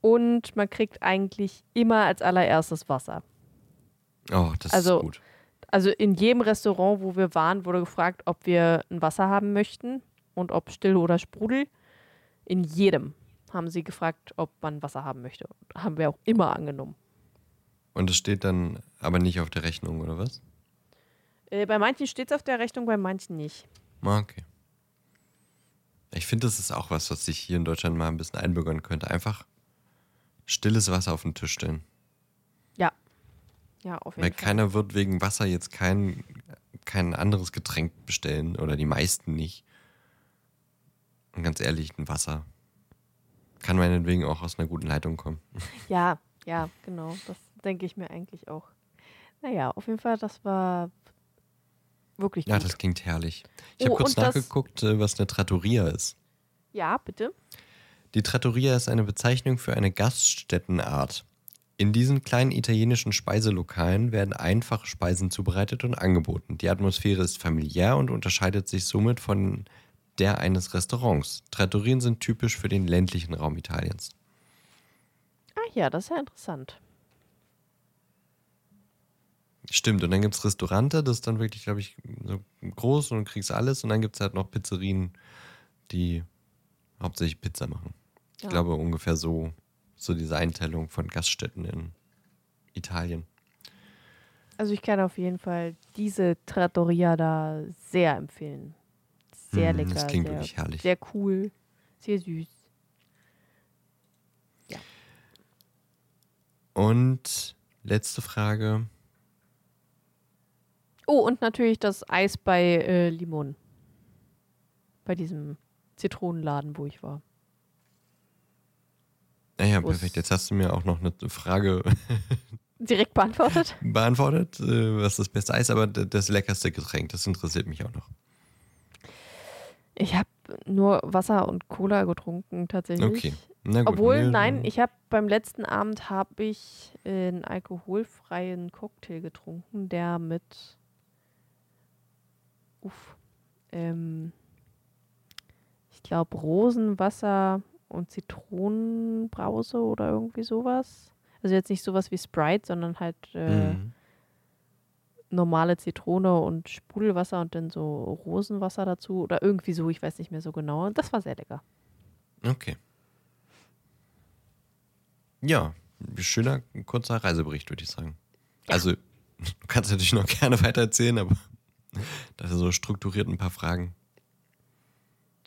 A: und man kriegt eigentlich immer als allererstes Wasser.
B: Oh, das
A: Also-
B: ist gut.
A: Also in jedem Restaurant, wo wir waren, wurde gefragt, ob wir ein Wasser haben möchten und ob still oder Sprudel. In jedem haben sie gefragt, ob man Wasser haben möchte. Haben wir auch immer angenommen.
B: Und es steht dann aber nicht auf der Rechnung, oder was?
A: Äh, bei manchen steht es auf der Rechnung, bei manchen nicht.
B: Ah, Okay. Ich finde, das ist auch was, was sich hier in Deutschland mal ein bisschen einbürgern könnte. Einfach stilles Wasser auf den Tisch stellen.
A: Ja, auf jeden
B: Weil
A: Fall.
B: keiner wird wegen Wasser jetzt kein, kein anderes Getränk bestellen. Oder die meisten nicht. Und ganz ehrlich, ein Wasser kann meinetwegen auch aus einer guten Leitung kommen.
A: Ja, ja, genau. Das denke ich mir eigentlich auch. Naja, auf jeden Fall, das war wirklich
B: Ja,
A: gut.
B: das klingt herrlich. Ich habe
A: Oh,
B: kurz
A: und das-
B: nachgeguckt, äh, was eine Trattoria ist.
A: ja, bitte.
B: Die Trattoria ist eine Bezeichnung für eine Gaststättenart. In diesen kleinen italienischen Speiselokalen werden einfache Speisen zubereitet und angeboten. Die Atmosphäre ist familiär und unterscheidet sich somit von der eines Restaurants. Trattorien sind typisch für den ländlichen Raum Italiens.
A: Ah ja, das ist ja interessant.
B: Stimmt, und dann gibt es Restaurante, das ist dann wirklich, glaube ich, so groß und du kriegst alles. Und dann gibt es halt noch Pizzerien, die hauptsächlich Pizza machen. Ich
A: Ja.
B: glaube ungefähr so, so diese Einteilung von Gaststätten in Italien.
A: Also ich kann auf jeden Fall diese Trattoria da sehr empfehlen. Sehr
B: Mhm,
A: lecker.
B: das klingt
A: sehr,
B: wirklich herrlich.
A: Sehr cool. Sehr süß.
B: Und letzte Frage.
A: Oh, und natürlich das Eis bei äh, Limon. Bei diesem Zitronenladen, wo ich war.
B: Naja, perfekt. Jetzt hast du mir auch noch eine Frage
A: Direkt beantwortet?
B: beantwortet, äh, was das beste Eis, aber das leckerste Getränk, das interessiert mich auch noch.
A: Ich habe nur Wasser und Cola getrunken, tatsächlich.
B: Okay. Na gut,
A: Obwohl,
B: nee,
A: nein, ich habe beim letzten Abend habe ich einen alkoholfreien Cocktail getrunken, der mit uff, ähm, ich glaube Rosenwasser und Zitronenbrause oder irgendwie sowas. Also jetzt nicht sowas wie Sprite, sondern halt äh,
B: Mhm.
A: normale Zitrone und Sprudelwasser und dann so Rosenwasser dazu oder irgendwie so, ich weiß nicht mehr so genau. Und das war sehr lecker.
B: Okay. Ja, schöner, kurzer Reisebericht, würde ich sagen. Also, du kannst natürlich noch gerne weiter erzählen, aber das ist so strukturiert ein paar Fragen.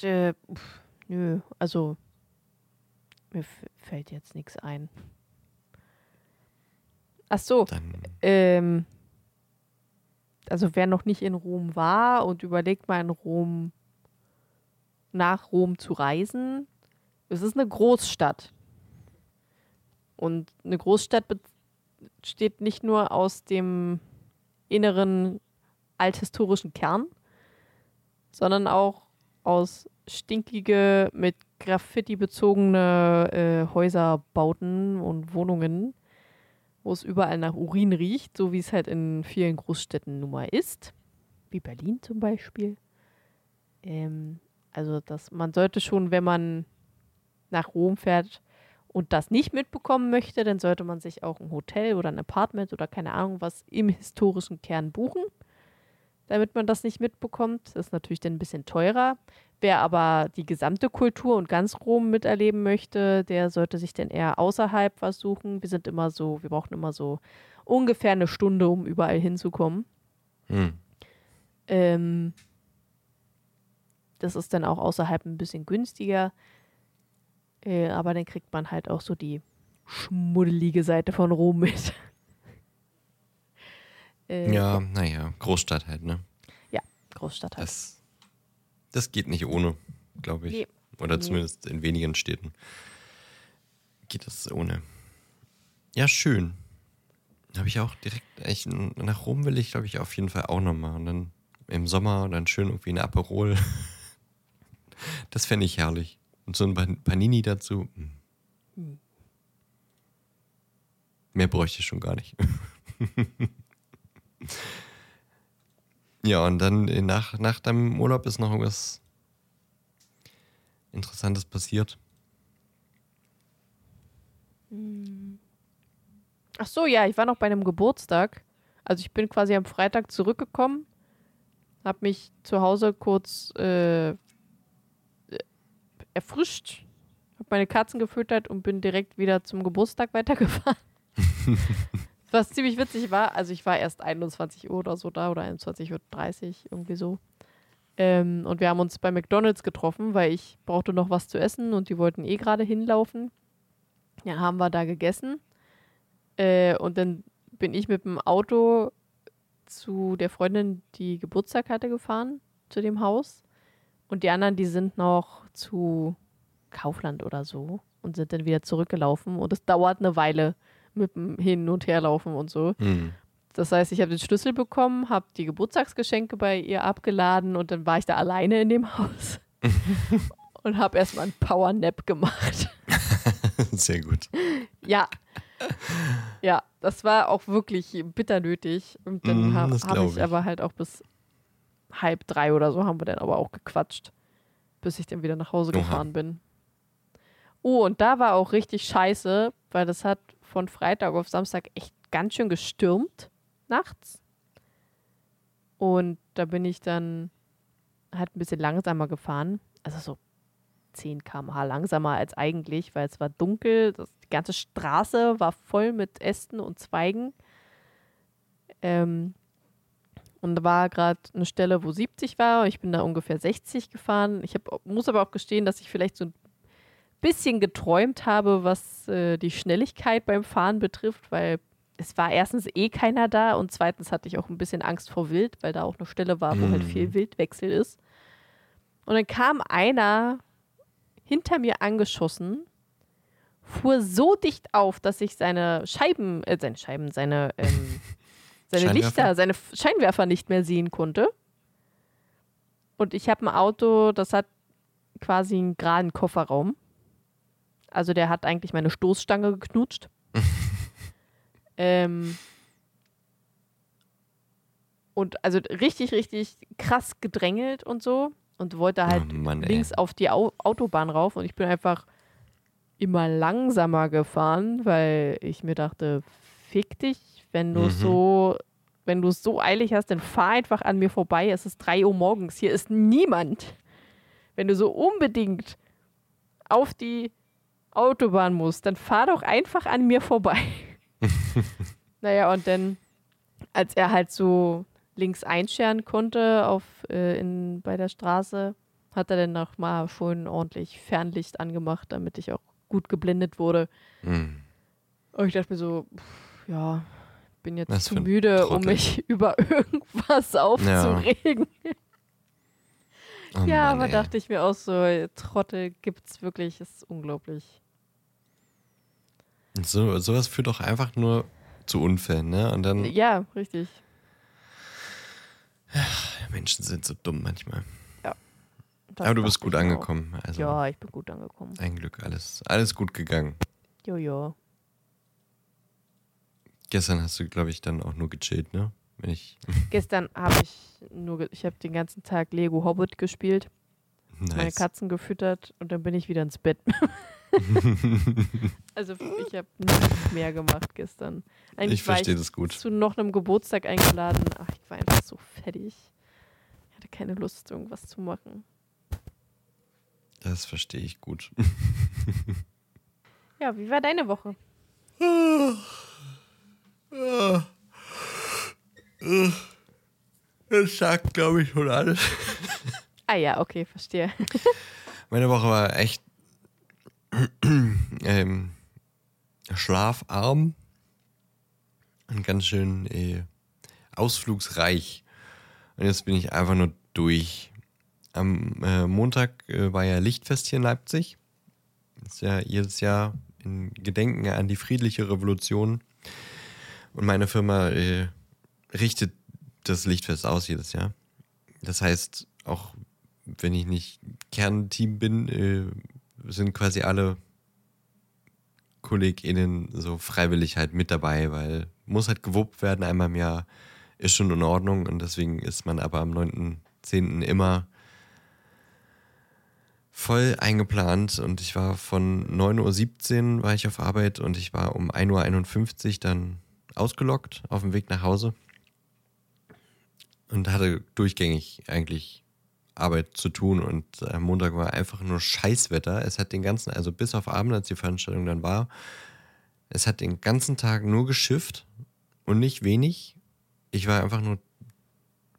A: Äh, pf, nö, also mir fällt jetzt nichts ein. Ach so, ähm, also wer noch nicht in Rom war und überlegt mal in Rom nach Rom zu reisen, es ist eine Großstadt. Und eine Großstadt besteht nicht nur aus dem inneren althistorischen Kern, sondern auch aus stinkige, mit Graffiti bezogene äh, Häuserbauten und Wohnungen, wo es überall nach Urin riecht, so wie es halt in vielen Großstädten nun mal ist, wie Berlin zum Beispiel. Ähm, also das, man sollte schon, wenn man nach Rom fährt und das nicht mitbekommen möchte, dann sollte man sich auch ein Hotel oder ein Apartment oder keine Ahnung was im historischen Kern buchen, damit man das nicht mitbekommt. Das ist natürlich dann ein bisschen teurer. Wer aber die gesamte Kultur und ganz Rom miterleben möchte, der sollte sich dann eher außerhalb was suchen. Wir sind immer so, wir brauchen immer so ungefähr eine Stunde, um überall hinzukommen. Hm. Ähm, das ist dann auch außerhalb ein bisschen günstiger. Äh, aber dann kriegt man halt auch so die schmuddelige Seite von Rom mit.
B: Äh, ja, naja, Großstadt halt, ne?
A: Ja, Großstadt halt.
B: Das, das geht nicht ohne, glaube ich. Nee. Oder nee. zumindest in wenigen Städten geht das ohne. Ja, schön. Habe ich auch direkt, ich, nach Rom will ich, glaube ich, auf jeden Fall auch nochmal. Und dann im Sommer dann schön irgendwie eine Aperol. Das fände ich herrlich. Und so ein Panini dazu. Hm. Mehr bräuchte ich schon gar nicht. ja, und dann nach, nach deinem Urlaub ist noch irgendwas Interessantes passiert.
A: Hm. Ach so, ja, ich war noch bei einem Geburtstag. Also ich bin quasi am Freitag zurückgekommen, habe mich zu Hause kurz äh, erfrischt, habe meine Katzen gefüttert und bin direkt wieder zum Geburtstag weitergefahren. Was ziemlich witzig war, also ich war erst 21 Uhr oder so da oder 21.30 Uhr, irgendwie so. Ähm, und wir haben uns bei McDonalds getroffen, weil ich brauchte noch was zu essen und die wollten eh gerade hinlaufen. Ja, haben wir da gegessen. Äh, und dann bin ich mit dem Auto zu der Freundin, die Geburtstag hatte, gefahren, zu dem Haus. Und die anderen, die sind noch zu Kaufland oder so und sind dann wieder zurückgelaufen. Und es dauert eine Weile mit dem Hin- und Herlaufen und so. Mhm. Das heißt, ich habe den Schlüssel bekommen, habe die Geburtstagsgeschenke bei ihr abgeladen und dann war ich da alleine in dem Haus und habe erstmal einen Power-Nap gemacht.
B: Sehr gut.
A: Ja. Ja, das war auch wirklich bitter nötig. Und dann mm, habe hab ich, ich aber halt auch bis halb drei oder so haben wir dann aber auch gequatscht, bis ich dann wieder nach Hause Oha. gefahren bin. Oh, und da war auch richtig scheiße, weil das hat von Freitag auf Samstag echt ganz schön gestürmt nachts. Und da bin ich dann halt ein bisschen langsamer gefahren. Also so 10 km/h langsamer als eigentlich, weil es war dunkel. Das, die ganze Straße war voll mit Ästen und Zweigen. Ähm, und da war gerade eine Stelle, wo 70 war. Ich bin da ungefähr 60 gefahren. Ich hab, muss aber auch gestehen, dass ich vielleicht so ein bisschen geträumt habe, was äh, die Schnelligkeit beim Fahren betrifft, weil es war erstens eh keiner da und zweitens hatte ich auch ein bisschen Angst vor Wild, weil da auch eine Stelle war, wo mm. halt viel mhm. Wildwechsel ist. Und dann kam einer hinter mir angeschossen, fuhr so dicht auf, dass ich seine Scheiben, äh, seine Scheiben, seine ähm, seine Lichter, seine Scheinwerfer nicht mehr sehen konnte. Und ich habe ein Auto, das hat quasi einen geraden Kofferraum. Also der hat eigentlich meine Stoßstange geknutscht. ähm, und also richtig, richtig krass gedrängelt und so. Und wollte halt oh Mann, links auf die Au Autobahn rauf. Und ich bin einfach immer langsamer gefahren, weil ich mir dachte, fick dich, wenn du mhm. so, wenn du es so eilig hast, dann fahr einfach an mir vorbei. Es ist 3 Uhr morgens. Hier ist niemand. Wenn du so unbedingt auf die Autobahn musst, dann fahr doch einfach an mir vorbei. naja, und dann, als er halt so links einscheren konnte auf, äh, in, bei der Straße, hat er dann noch mal schon ordentlich Fernlicht angemacht, damit ich auch gut geblendet wurde. Mhm. Und ich dachte mir so, pff, ja, bin jetzt Was zu müde, um mich über irgendwas aufzuregen. Ja, oh ja Mann, aber ey. dachte ich mir auch so, Trottel gibt's wirklich, ist unglaublich.
B: So, sowas führt doch einfach nur zu Unfällen, ne? Und dann.
A: Ja, richtig.
B: Menschen sind so dumm manchmal.
A: Das
B: Aber du bist gut
A: auch.
B: angekommen. Also
A: Ja, ich bin gut angekommen.
B: ein Glück, alles, alles gut gegangen.
A: Jojo.
B: Gestern hast du, glaube ich, dann auch nur gechillt, ne? Ich.
A: Gestern habe ich nur, ich habe den ganzen Tag Lego Hobbit gespielt, meine
B: Nice.
A: Katzen gefüttert und dann bin ich wieder ins Bett. also ich habe nichts mehr gemacht gestern. Eigentlich
B: Ich verstehe das gut.
A: zu noch einem Geburtstag eingeladen. Ach, ich war einfach so fertig. Ich hatte keine Lust, irgendwas zu machen.
B: Das verstehe ich gut.
A: Ja, wie war deine Woche?
B: Das sagt, glaube ich, schon alles.
A: Ah ja, okay, verstehe.
B: Meine Woche war echt ähm, schlafarm und ganz schön äh, ausflugsreich. Und jetzt bin ich einfach nur durch. Am äh, Montag äh, war ja Lichtfest hier in Leipzig. Das ist ja jedes Jahr in Gedenken an die friedliche Revolution. Und meine Firma äh, richtet das Lichtfest aus jedes Jahr. Das heißt, auch wenn ich nicht Kernteam bin, äh, sind quasi alle KollegInnen so freiwillig halt mit dabei, weil muss halt gewuppt werden einmal im Jahr, ist schon in Ordnung und deswegen ist man aber am 9.10. immer voll eingeplant und ich war von 9.17 Uhr war ich auf Arbeit und ich war um 1.51 Uhr dann ausgelockt auf dem Weg nach Hause und hatte durchgängig eigentlich Arbeit zu tun und am Montag war einfach nur Scheißwetter. Es hat den ganzen, also bis auf Abend, als die Veranstaltung dann war, es hat den ganzen Tag nur geschifft und nicht wenig. Ich war einfach nur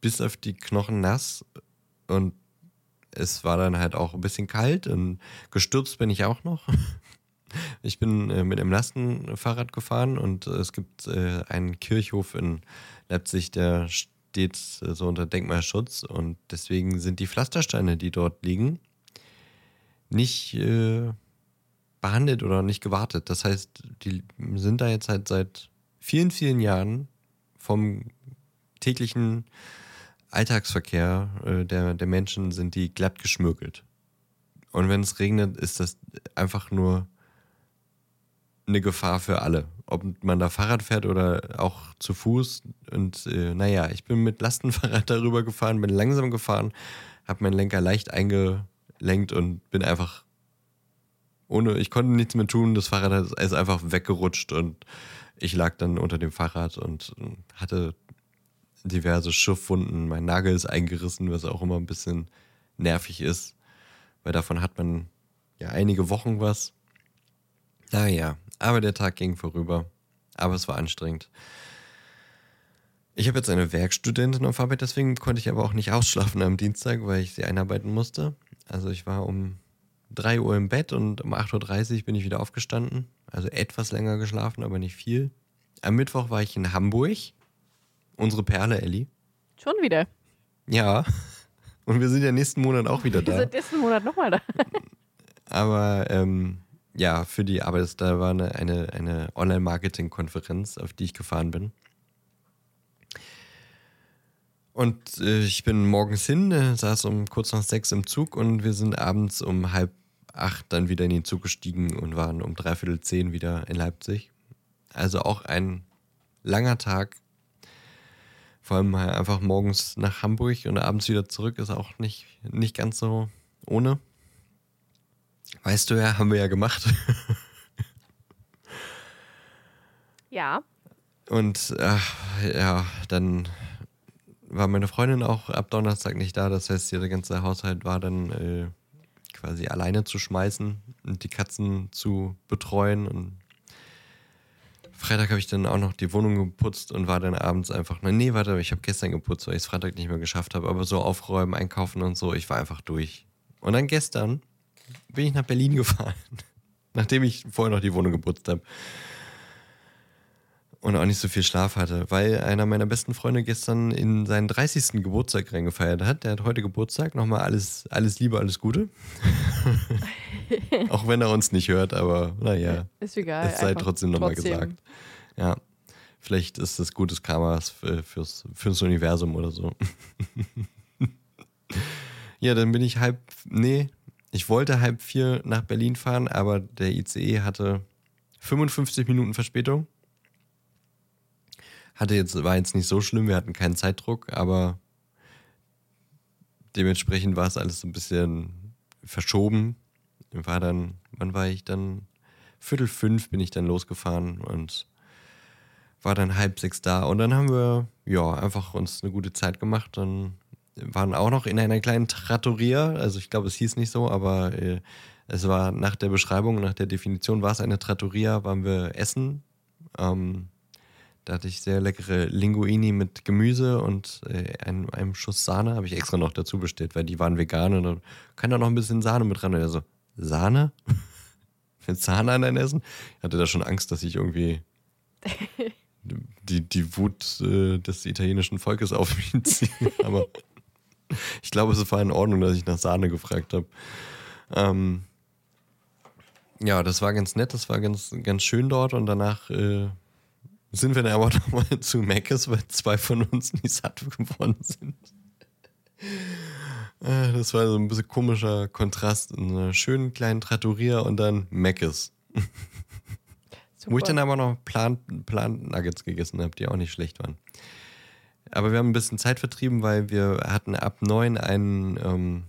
B: bis auf die Knochen nass und es war dann halt auch ein bisschen kalt und gestürzt bin ich auch noch. Ich bin äh, mit einem Lastenfahrrad gefahren und äh, es gibt äh, einen Kirchhof in Leipzig, der steht äh, so unter Denkmalschutz und deswegen sind die Pflastersteine, die dort liegen, nicht äh, behandelt oder nicht gewartet. Das heißt, die sind da jetzt halt seit vielen, vielen Jahren vom täglichen Alltagsverkehr äh, der, der Menschen sind die glatt geschmürgelt. Und wenn es regnet, ist das einfach nur eine Gefahr für alle. Ob man da Fahrrad fährt oder auch zu Fuß. Und äh, naja, ich bin mit Lastenfahrrad darüber gefahren, bin langsam gefahren, habe meinen Lenker leicht eingelenkt und bin einfach ohne, ich konnte nichts mehr tun. Das Fahrrad ist einfach weggerutscht und ich lag dann unter dem Fahrrad und hatte diverse Schiffwunden. Mein Nagel ist eingerissen, was auch immer ein bisschen nervig ist, weil davon hat man ja einige Wochen was. Naja, aber der Tag ging vorüber. Aber es war anstrengend. Ich habe jetzt eine Werkstudentin auf Arbeit, deswegen konnte ich aber auch nicht ausschlafen am Dienstag, weil ich sie einarbeiten musste. Also ich war um 3 Uhr im Bett und um 8.30 Uhr bin ich wieder aufgestanden. Also etwas länger geschlafen, aber nicht viel. Am Mittwoch war ich in Hamburg. Unsere Perle Ellie.
A: Schon wieder.
B: Ja. Und wir sind ja nächsten Monat auch wieder
A: Wir
B: da.
A: sind nächsten Monat nochmal da.
B: Aber ähm, ja, für die Arbeit ist da war eine, eine, eine Online-Marketing-Konferenz, auf die ich gefahren bin. Und äh, ich bin morgens hin, äh, saß um kurz nach sechs im Zug und wir sind abends um halb acht dann wieder in den Zug gestiegen und waren um dreiviertel zehn wieder in Leipzig. Also auch ein langer Tag. Vor allem einfach morgens nach Hamburg und abends wieder zurück ist auch nicht, nicht ganz so ohne. Weißt du ja, haben wir ja gemacht.
A: Ja.
B: Und ach, ja, dann war meine Freundin auch ab Donnerstag nicht da. Das heißt, der ganze Haushalt war dann äh, quasi alleine zu schmeißen und die Katzen zu betreuen. Und Freitag habe ich dann auch noch die Wohnung geputzt und war dann abends einfach, na, nee, warte, ich habe gestern geputzt, weil ich es Freitag nicht mehr geschafft habe. Aber so aufräumen, einkaufen und so, ich war einfach durch. Und dann gestern bin ich nach Berlin gefahren, nachdem ich vorher noch die Wohnung geputzt habe. und auch nicht so viel Schlaf hatte, weil einer meiner besten Freunde gestern in seinen 30. Geburtstag reingefeiert hat. Der hat heute Geburtstag. Nochmal alles, alles Liebe, alles Gute. auch wenn er uns nicht hört, aber naja.
A: Ist egal.
B: Es sei trotzdem nochmal gesagt. Ja. Vielleicht ist das gutes Karma fürs, fürs Universum oder so. ja, dann bin ich halb, nee, ich wollte halb vier nach Berlin fahren, aber der ICE hatte 55 Minuten Verspätung. Hatte jetzt, war jetzt nicht so schlimm, wir hatten keinen Zeitdruck, aber dementsprechend war es alles so ein bisschen verschoben. War dann, wann war ich dann? Viertel fünf bin ich dann losgefahren und war dann halb sechs da. Und dann haben wir, ja, einfach uns eine gute Zeit gemacht. Dann waren auch noch in einer kleinen Trattoria. Also ich glaube, es hieß nicht so, aber äh, es war nach der Beschreibung, nach der Definition war es eine Trattoria, waren wir essen. Ähm, da hatte ich sehr leckere Linguini mit Gemüse und äh, einem, einem, Schuss Sahne, habe ich extra noch dazu bestellt, weil die waren vegan und dann kann da noch ein bisschen Sahne mit ran. Und er so, Sahne? mit Sahne an dein Essen? Ich hatte da schon Angst, dass ich irgendwie die, die Wut äh, des italienischen Volkes auf mich ziehe. Aber ich glaube, es war in Ordnung, dass ich nach Sahne gefragt habe. Ähm, ja, das war ganz nett, das war ganz, ganz schön dort und danach äh, sind wir dann aber nochmal zu Meckes, weil zwei von uns nicht satt geworden sind. Äh, das war so ein bisschen komischer Kontrast in einer schönen kleinen Trattoria und dann Meckes. Wo ich dann aber noch Plant, Plant Nuggets gegessen habe, die auch nicht schlecht waren. Aber wir haben ein bisschen Zeit vertrieben, weil wir hatten ab neun einen, ähm,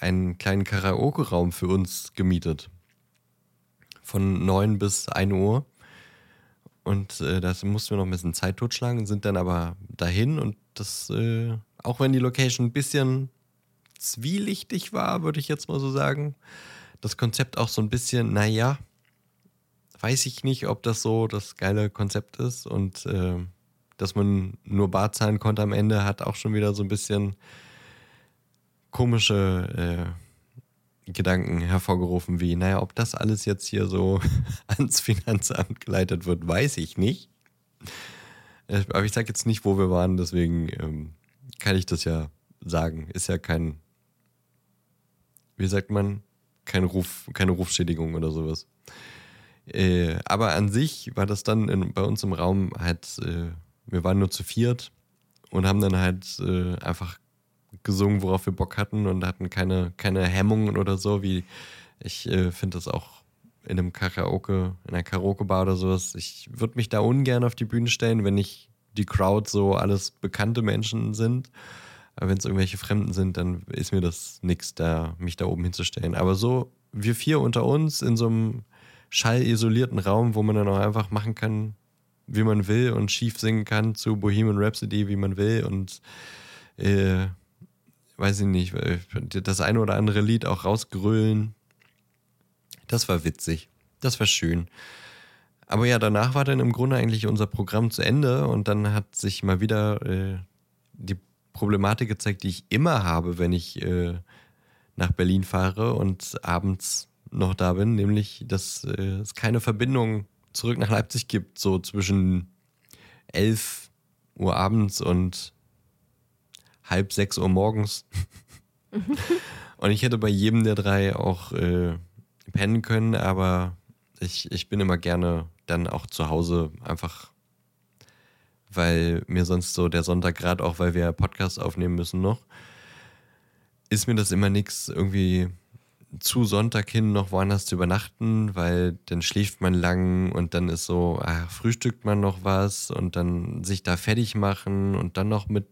B: einen kleinen Karaoke-Raum für uns gemietet. Von neun bis ein Uhr. Und äh, das mussten wir noch ein bisschen Zeit totschlagen, sind dann aber dahin und das, äh, auch wenn die Location ein bisschen zwielichtig war, würde ich jetzt mal so sagen, das Konzept auch so ein bisschen, naja, weiß ich nicht, ob das so das geile Konzept ist und äh, dass man nur Bar zahlen konnte am Ende, hat auch schon wieder so ein bisschen komische äh, Gedanken hervorgerufen, wie, naja, ob das alles jetzt hier so ans Finanzamt geleitet wird, weiß ich nicht. Äh, aber ich sage jetzt nicht, wo wir waren, deswegen ähm, kann ich das ja sagen. Ist ja kein, wie sagt man, kein Ruf, keine Rufschädigung oder sowas. Äh, aber an sich war das dann in, bei uns im Raum halt äh, wir waren nur zu viert und haben dann halt äh, einfach gesungen, worauf wir Bock hatten und hatten keine, keine Hemmungen oder so, wie ich äh, finde das auch in einem Karaoke, in einer Karaoke-Bar oder sowas. Ich würde mich da ungern auf die Bühne stellen, wenn nicht die Crowd so alles bekannte Menschen sind. Aber wenn es irgendwelche Fremden sind, dann ist mir das nichts, da, mich da oben hinzustellen. Aber so, wir vier unter uns in so einem schallisolierten Raum, wo man dann auch einfach machen kann, wie man will und schief singen kann zu Bohemian Rhapsody, wie man will und äh, weiß ich nicht, das eine oder andere Lied auch rausgrölen. Das war witzig. Das war schön. Aber ja, danach war dann im Grunde eigentlich unser Programm zu Ende und dann hat sich mal wieder äh, die Problematik gezeigt, die ich immer habe, wenn ich äh, nach Berlin fahre und abends noch da bin, nämlich, dass äh, es keine Verbindung zurück nach Leipzig gibt, so zwischen 11 Uhr abends und halb sechs Uhr morgens. und ich hätte bei jedem der drei auch äh, pennen können, aber ich, ich bin immer gerne dann auch zu Hause, einfach weil mir sonst so der Sonntag gerade auch, weil wir Podcast aufnehmen müssen noch, ist mir das immer nichts irgendwie zu Sonntag hin noch woanders zu übernachten, weil dann schläft man lang und dann ist so, ach, frühstückt man noch was und dann sich da fertig machen und dann noch mit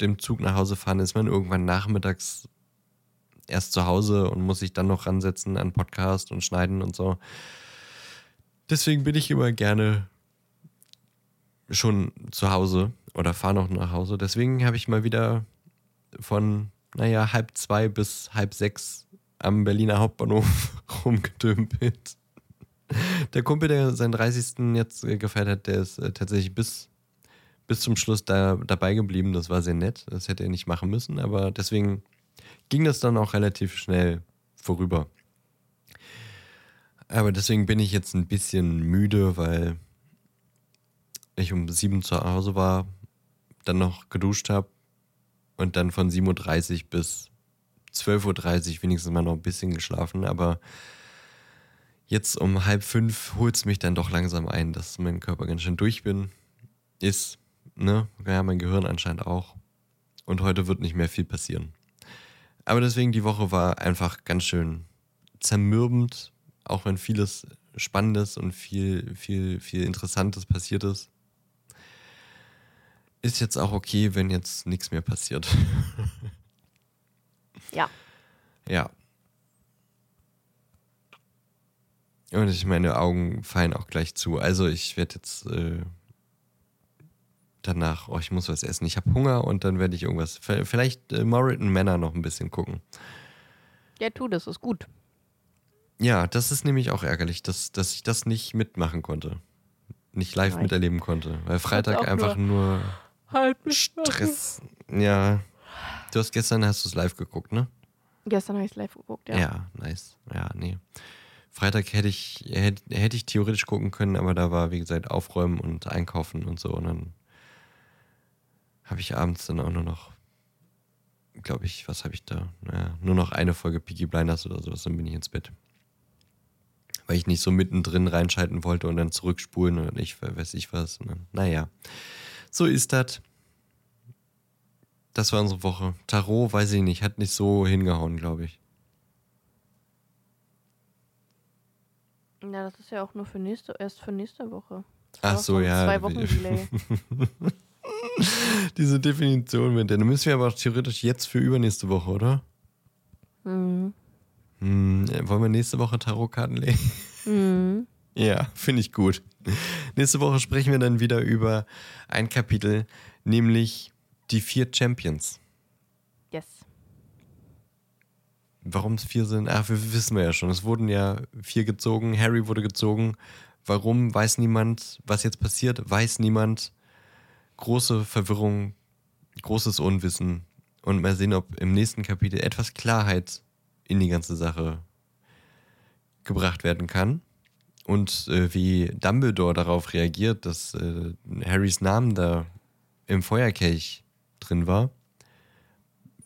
B: dem Zug nach Hause fahren, ist man irgendwann nachmittags erst zu Hause und muss sich dann noch ransetzen an Podcast und schneiden und so. Deswegen bin ich immer gerne schon zu Hause oder fahre noch nach Hause. Deswegen habe ich mal wieder von, naja, halb zwei bis halb sechs am Berliner Hauptbahnhof rumgedümpelt. Der Kumpel, der seinen 30. jetzt gefeiert hat, der ist äh, tatsächlich bis, bis zum Schluss da, dabei geblieben. Das war sehr nett. Das hätte er nicht machen müssen, aber deswegen ging das dann auch relativ schnell vorüber. Aber deswegen bin ich jetzt ein bisschen müde, weil ich um sieben zu Hause war, dann noch geduscht habe und dann von 7.30 Uhr bis 12.30 Uhr wenigstens mal noch ein bisschen geschlafen, aber jetzt um halb fünf holt es mich dann doch langsam ein, dass mein Körper ganz schön durch bin. Ist, ne? Ja, mein Gehirn anscheinend auch. Und heute wird nicht mehr viel passieren. Aber deswegen, die Woche war einfach ganz schön zermürbend, auch wenn vieles Spannendes und viel, viel, viel Interessantes passiert ist. Ist jetzt auch okay, wenn jetzt nichts mehr passiert.
A: Ja.
B: Ja. Und ich meine Augen fallen auch gleich zu. Also ich werde jetzt äh, danach, oh, ich muss was essen. Ich habe Hunger und dann werde ich irgendwas, vielleicht äh, Moritan Männer noch ein bisschen gucken.
A: Ja, tu das, ist gut.
B: Ja, das ist nämlich auch ärgerlich, dass, dass ich das nicht mitmachen konnte. Nicht live
A: Nein.
B: miterleben konnte. Weil Freitag einfach nur,
A: Halt
B: Stress. Ja. Du hast gestern, hast du es live geguckt, ne?
A: Gestern habe ich es live geguckt, ja.
B: Ja. nice. Ja, nee. Freitag hätte ich, hätte, hätte ich theoretisch gucken können, aber da war, wie gesagt, Aufräumen und Einkaufen und so. Und dann habe ich abends dann auch nur noch, glaube ich, was habe ich da? Naja, nur noch eine Folge Peaky Blinders oder sowas, dann bin ich ins Bett. Weil ich nicht so mittendrin reinschalten wollte und dann zurückspulen und ich weiß ich was. Dann, naja, so ist das. Das war unsere Woche. Tarot, weiß ich nicht, hat nicht so hingehauen, glaube ich.
A: Ja, das ist ja auch nur für nächste, erst für nächste Woche. Das
B: Ach so, ja.
A: Zwei Wochen Delay.
B: Diese Definition mit der. Dann müssen wir aber theoretisch jetzt für übernächste Woche, oder?
A: mhm.
B: Hm, wollen wir nächste Woche Tarotkarten legen?
A: Mhm.
B: Ja, finde ich gut. Nächste Woche sprechen wir dann wieder über ein Kapitel, nämlich die vier Champions.
A: Yes.
B: Warum es vier sind? Ach, wir wissen wir ja schon. Es wurden ja vier gezogen. Harry wurde gezogen. Warum, weiß niemand. Was jetzt passiert, weiß niemand. Große Verwirrung, großes Unwissen. Und mal sehen, ob im nächsten Kapitel etwas Klarheit in die ganze Sache gebracht werden kann. Und äh, wie Dumbledore darauf reagiert, dass äh, Harrys Namen da im Feuerkelch drin war.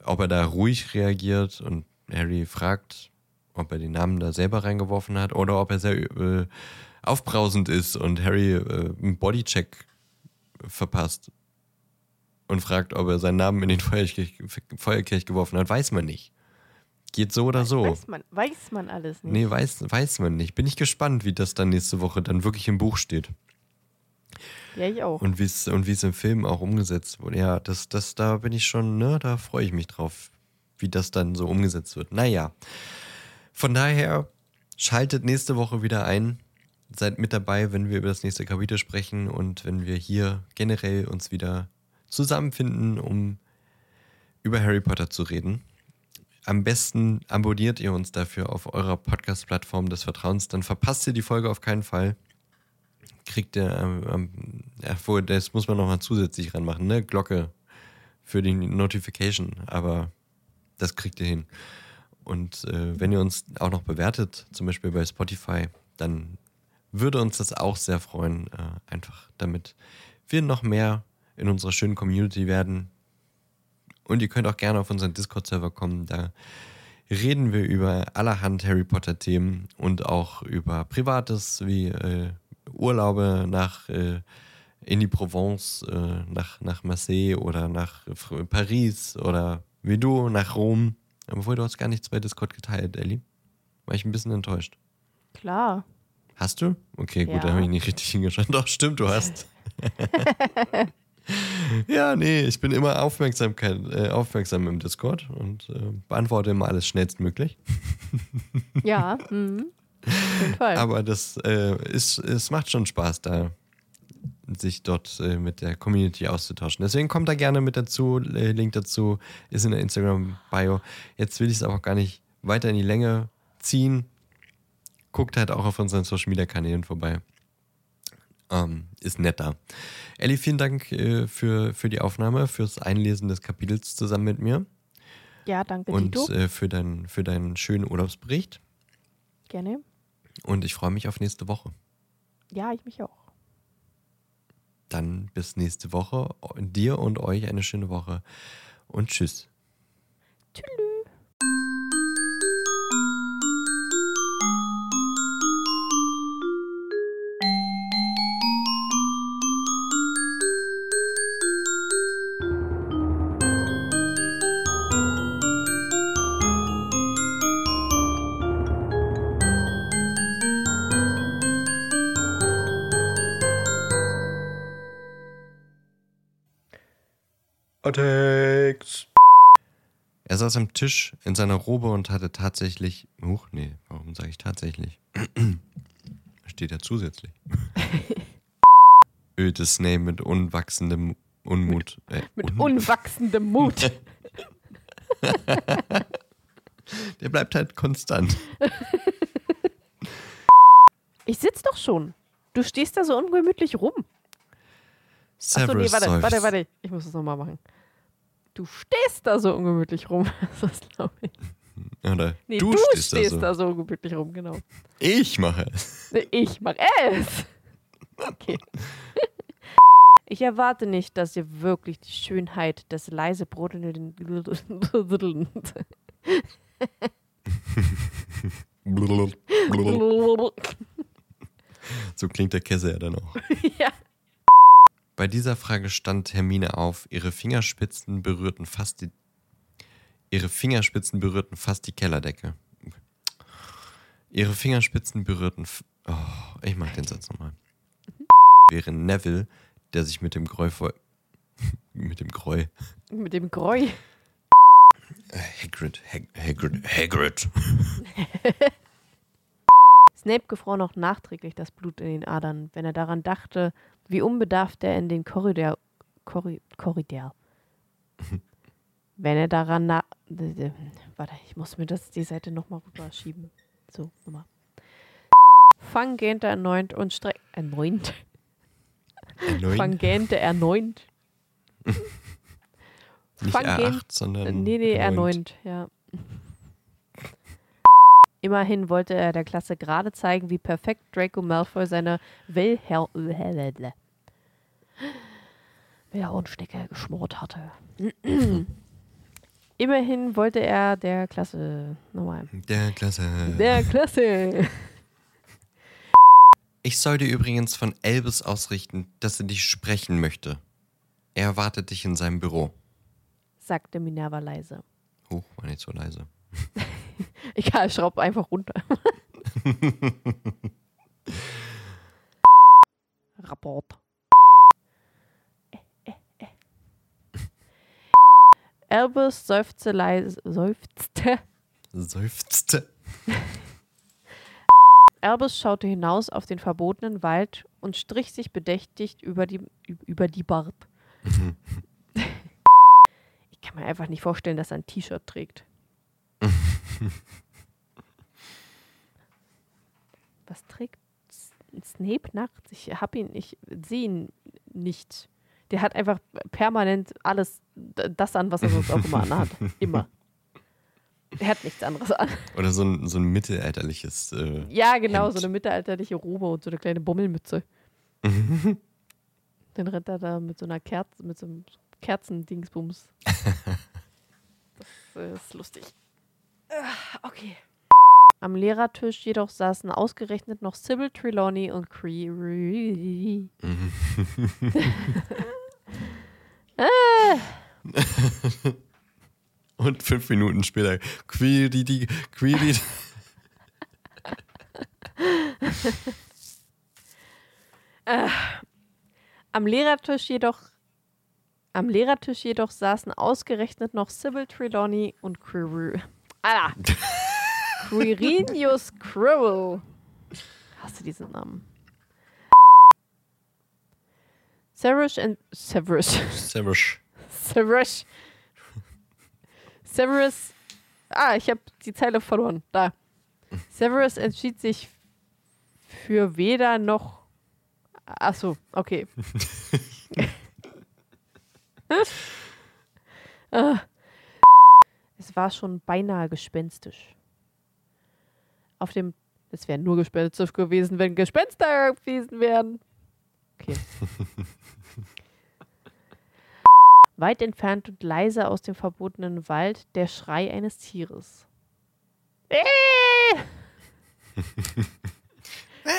B: Ob er da ruhig reagiert und Harry fragt, ob er den Namen da selber reingeworfen hat oder ob er sehr äh, aufbrausend ist und Harry äh, einen Bodycheck verpasst und fragt, ob er seinen Namen in den Feuerkelch, Feuerkelch geworfen hat, weiß man nicht. Geht so oder so.
A: Weiß man, weiß man alles nicht.
B: Nee, weiß, weiß man nicht. Bin ich gespannt, wie das dann nächste Woche dann wirklich im Buch steht.
A: Ja, ich auch.
B: Und wie es und wie es im Film auch umgesetzt wurde. Ja, das, das, da bin ich schon, ne, da freue ich mich drauf, wie das dann so umgesetzt wird. Naja. Von daher, schaltet nächste Woche wieder ein. Seid mit dabei, wenn wir über das nächste Kapitel sprechen und wenn wir hier generell uns wieder zusammenfinden, um über Harry Potter zu reden. Am besten abonniert ihr uns dafür auf eurer Podcast-Plattform des Vertrauens, dann verpasst ihr die Folge auf keinen Fall. Kriegt ihr, ähm, ähm, ja, das muss man nochmal zusätzlich ranmachen, ne? Glocke für die Notification, aber das kriegt ihr hin. Und äh, wenn ihr uns auch noch bewertet, zum Beispiel bei Spotify, dann würde uns das auch sehr freuen, äh, einfach damit wir noch mehr in unserer schönen Community werden. Und ihr könnt auch gerne auf unseren Discord-Server kommen, da reden wir über allerhand Harry Potter-Themen und auch über Privates wie äh, Urlaube nach äh, in die Provence, äh, nach, nach Marseille oder nach Paris oder wie du nach Rom. Obwohl du hast gar nichts bei Discord geteilt, Ellie. War ich ein bisschen enttäuscht.
A: Klar.
B: Hast du? Okay, gut,
A: Ja.
B: da habe ich nicht richtig hingeschaut. Doch, stimmt, du hast. ja, nee, ich bin immer Aufmerksamkeit, äh, aufmerksam im Discord und äh, beantworte immer alles schnellstmöglich.
A: Ja, mhm.
B: Aber das äh, ist, es macht schon Spaß, da sich dort äh, mit der Community auszutauschen. Deswegen kommt da gerne mit dazu. Äh, Link dazu ist in der Instagram-Bio. Jetzt will ich es auch gar nicht weiter in die Länge ziehen. Guckt halt auch auf unseren Social Media Kanälen vorbei. Ähm, ist netter. Elli, vielen Dank äh, für, für die Aufnahme, fürs Einlesen des Kapitels zusammen mit mir
A: ja, danke,
B: und
A: Tito.
B: äh, für, dein, für deinen schönen Urlaubsbericht.
A: Gerne.
B: Und ich freue mich auf nächste Woche.
A: Ja, ich mich auch.
B: Dann bis nächste Woche. Dir und euch eine schöne Woche und tschüss.
A: Tschüss.
B: Attacks. Er saß am Tisch in seiner Robe und hatte tatsächlich. Huch, nee, warum sage ich tatsächlich? Steht ja zusätzlich. Öde Snape mit unwachsendem Unmut.
A: Äh, mit un unwachsendem Mut.
B: Der bleibt halt konstant.
A: Ich sitz doch schon. Du stehst da so ungemütlich rum. Achso, nee, warte, warte, warte. Ich muss das nochmal machen. Du stehst da so ungemütlich rum. Das glaube ich.
B: Oder
A: nee, du, du stehst, stehst da, so. da, so. ungemütlich rum, genau.
B: Ich mache es.
A: Ich mache es. Okay. Ich erwarte nicht, dass ihr wirklich die Schönheit des leise brodelnden
B: So klingt der Käse ja dann auch.
A: ja.
B: Bei dieser Frage stand Hermine auf, ihre Fingerspitzen berührten fast die ihre Fingerspitzen berührten fast die Kellerdecke. Ihre Fingerspitzen berührten oh, ich mag den Satz nochmal. Wäre Neville, der sich mit dem Gräu vor mit dem Gräu
A: mit dem Gräu
B: Hagrid, Hag Hagrid, Hagrid.
A: Snape gefror noch nachträglich das Blut in den Adern, wenn er daran dachte, wie unbedarft er in den Korridor. Korri Korridor. Wenn er daran na. Warte, ich muss mir das die Seite nochmal rüberschieben. So, nochmal. Fang gähnte erneut und streck. Erneut. Fang gähnte erneut.
B: Nicht R8, sondern.
A: Nee, nee, erneut, ja. Immerhin wollte er der Klasse gerade zeigen, wie perfekt Draco Malfoy seine Wilhelm Wilhelmstecke geschmort hatte. Immerhin wollte er der Klasse nochmal.
B: Der Klasse.
A: Der Klasse.
B: Ich soll dir übrigens von Elvis ausrichten, dass er dich sprechen möchte. Er erwartet dich in seinem Büro,
A: sagte Minerva leise.
B: Huch, war nicht so leise.
A: Egal, schraub einfach runter. Rapport. Äh, äh, äh. Albus seufzte leise. Seufzte.
B: Seufzte.
A: Albus schaute hinaus auf den verbotenen Wald und strich sich bedächtig über die, über die Bart. ich kann mir einfach nicht vorstellen, dass er ein T-Shirt trägt. Was trägt Snape nachts? Ich hab ihn, ich sehe ihn nicht. Der hat einfach permanent alles das an, was er sonst auch immer anhat. Immer. Er hat nichts anderes an.
B: Oder so ein, so ein mittelalterliches. Äh,
A: ja, genau,
B: Hemd.
A: so eine mittelalterliche Robe und so eine kleine Bommelmütze. Dann rennt er da mit so einer Kerze, mit so einem Kerzendingsbums. das ist lustig. Okay. Am Lehrertisch jedoch saßen ausgerechnet noch Sybil Trelawney und Cree.
B: ah. Und fünf Minuten später Query, Query.
A: äh, am Lehrertisch jedoch am Lehrertisch jedoch saßen ausgerechnet noch Sybil Trelawney und Query. Alter. Quirinius Crowell. Hast du diesen Namen? Severus and Severus.
B: Severus.
A: Severus. Severus. Ah, ich habe die Zeile verloren. Da. Severus entschied sich für weder noch. Achso, okay. ah. War schon beinahe gespenstisch. Auf dem. Es wäre nur gespenstisch gewesen, wenn Gespenster gewesen wären. Okay. Weit entfernt und leise aus dem verbotenen Wald der Schrei eines Tieres.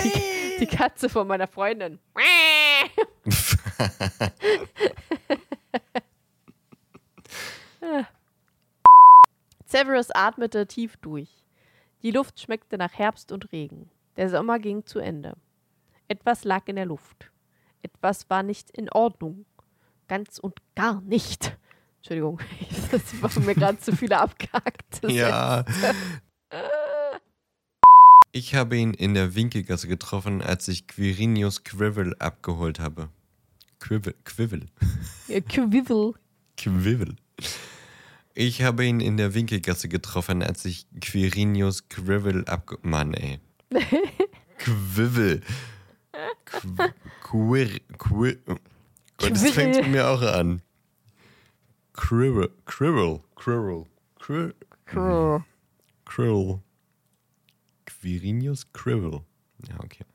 A: Die, die Katze von meiner Freundin. Severus atmete tief durch. Die Luft schmeckte nach Herbst und Regen. Der Sommer ging zu Ende. Etwas lag in der Luft. Etwas war nicht in Ordnung. Ganz und gar nicht. Entschuldigung, das war mir gerade zu viele abgehackt.
B: Ja. Ich habe ihn in der Winkelgasse getroffen, als ich Quirinius Quivel abgeholt habe. Quivel. Quivel.
A: Ja, Quivel.
B: Quivel. Ich habe ihn in der Winkelgasse getroffen, als ich Quirinius Quivel abge... Mann, ey. Quivel. Qu- Quir... Quir... Gott, das fängt mir auch an. Quirrell. Quirrell. Quirrell. Quirrell. Quirinius Krill. Ja, okay.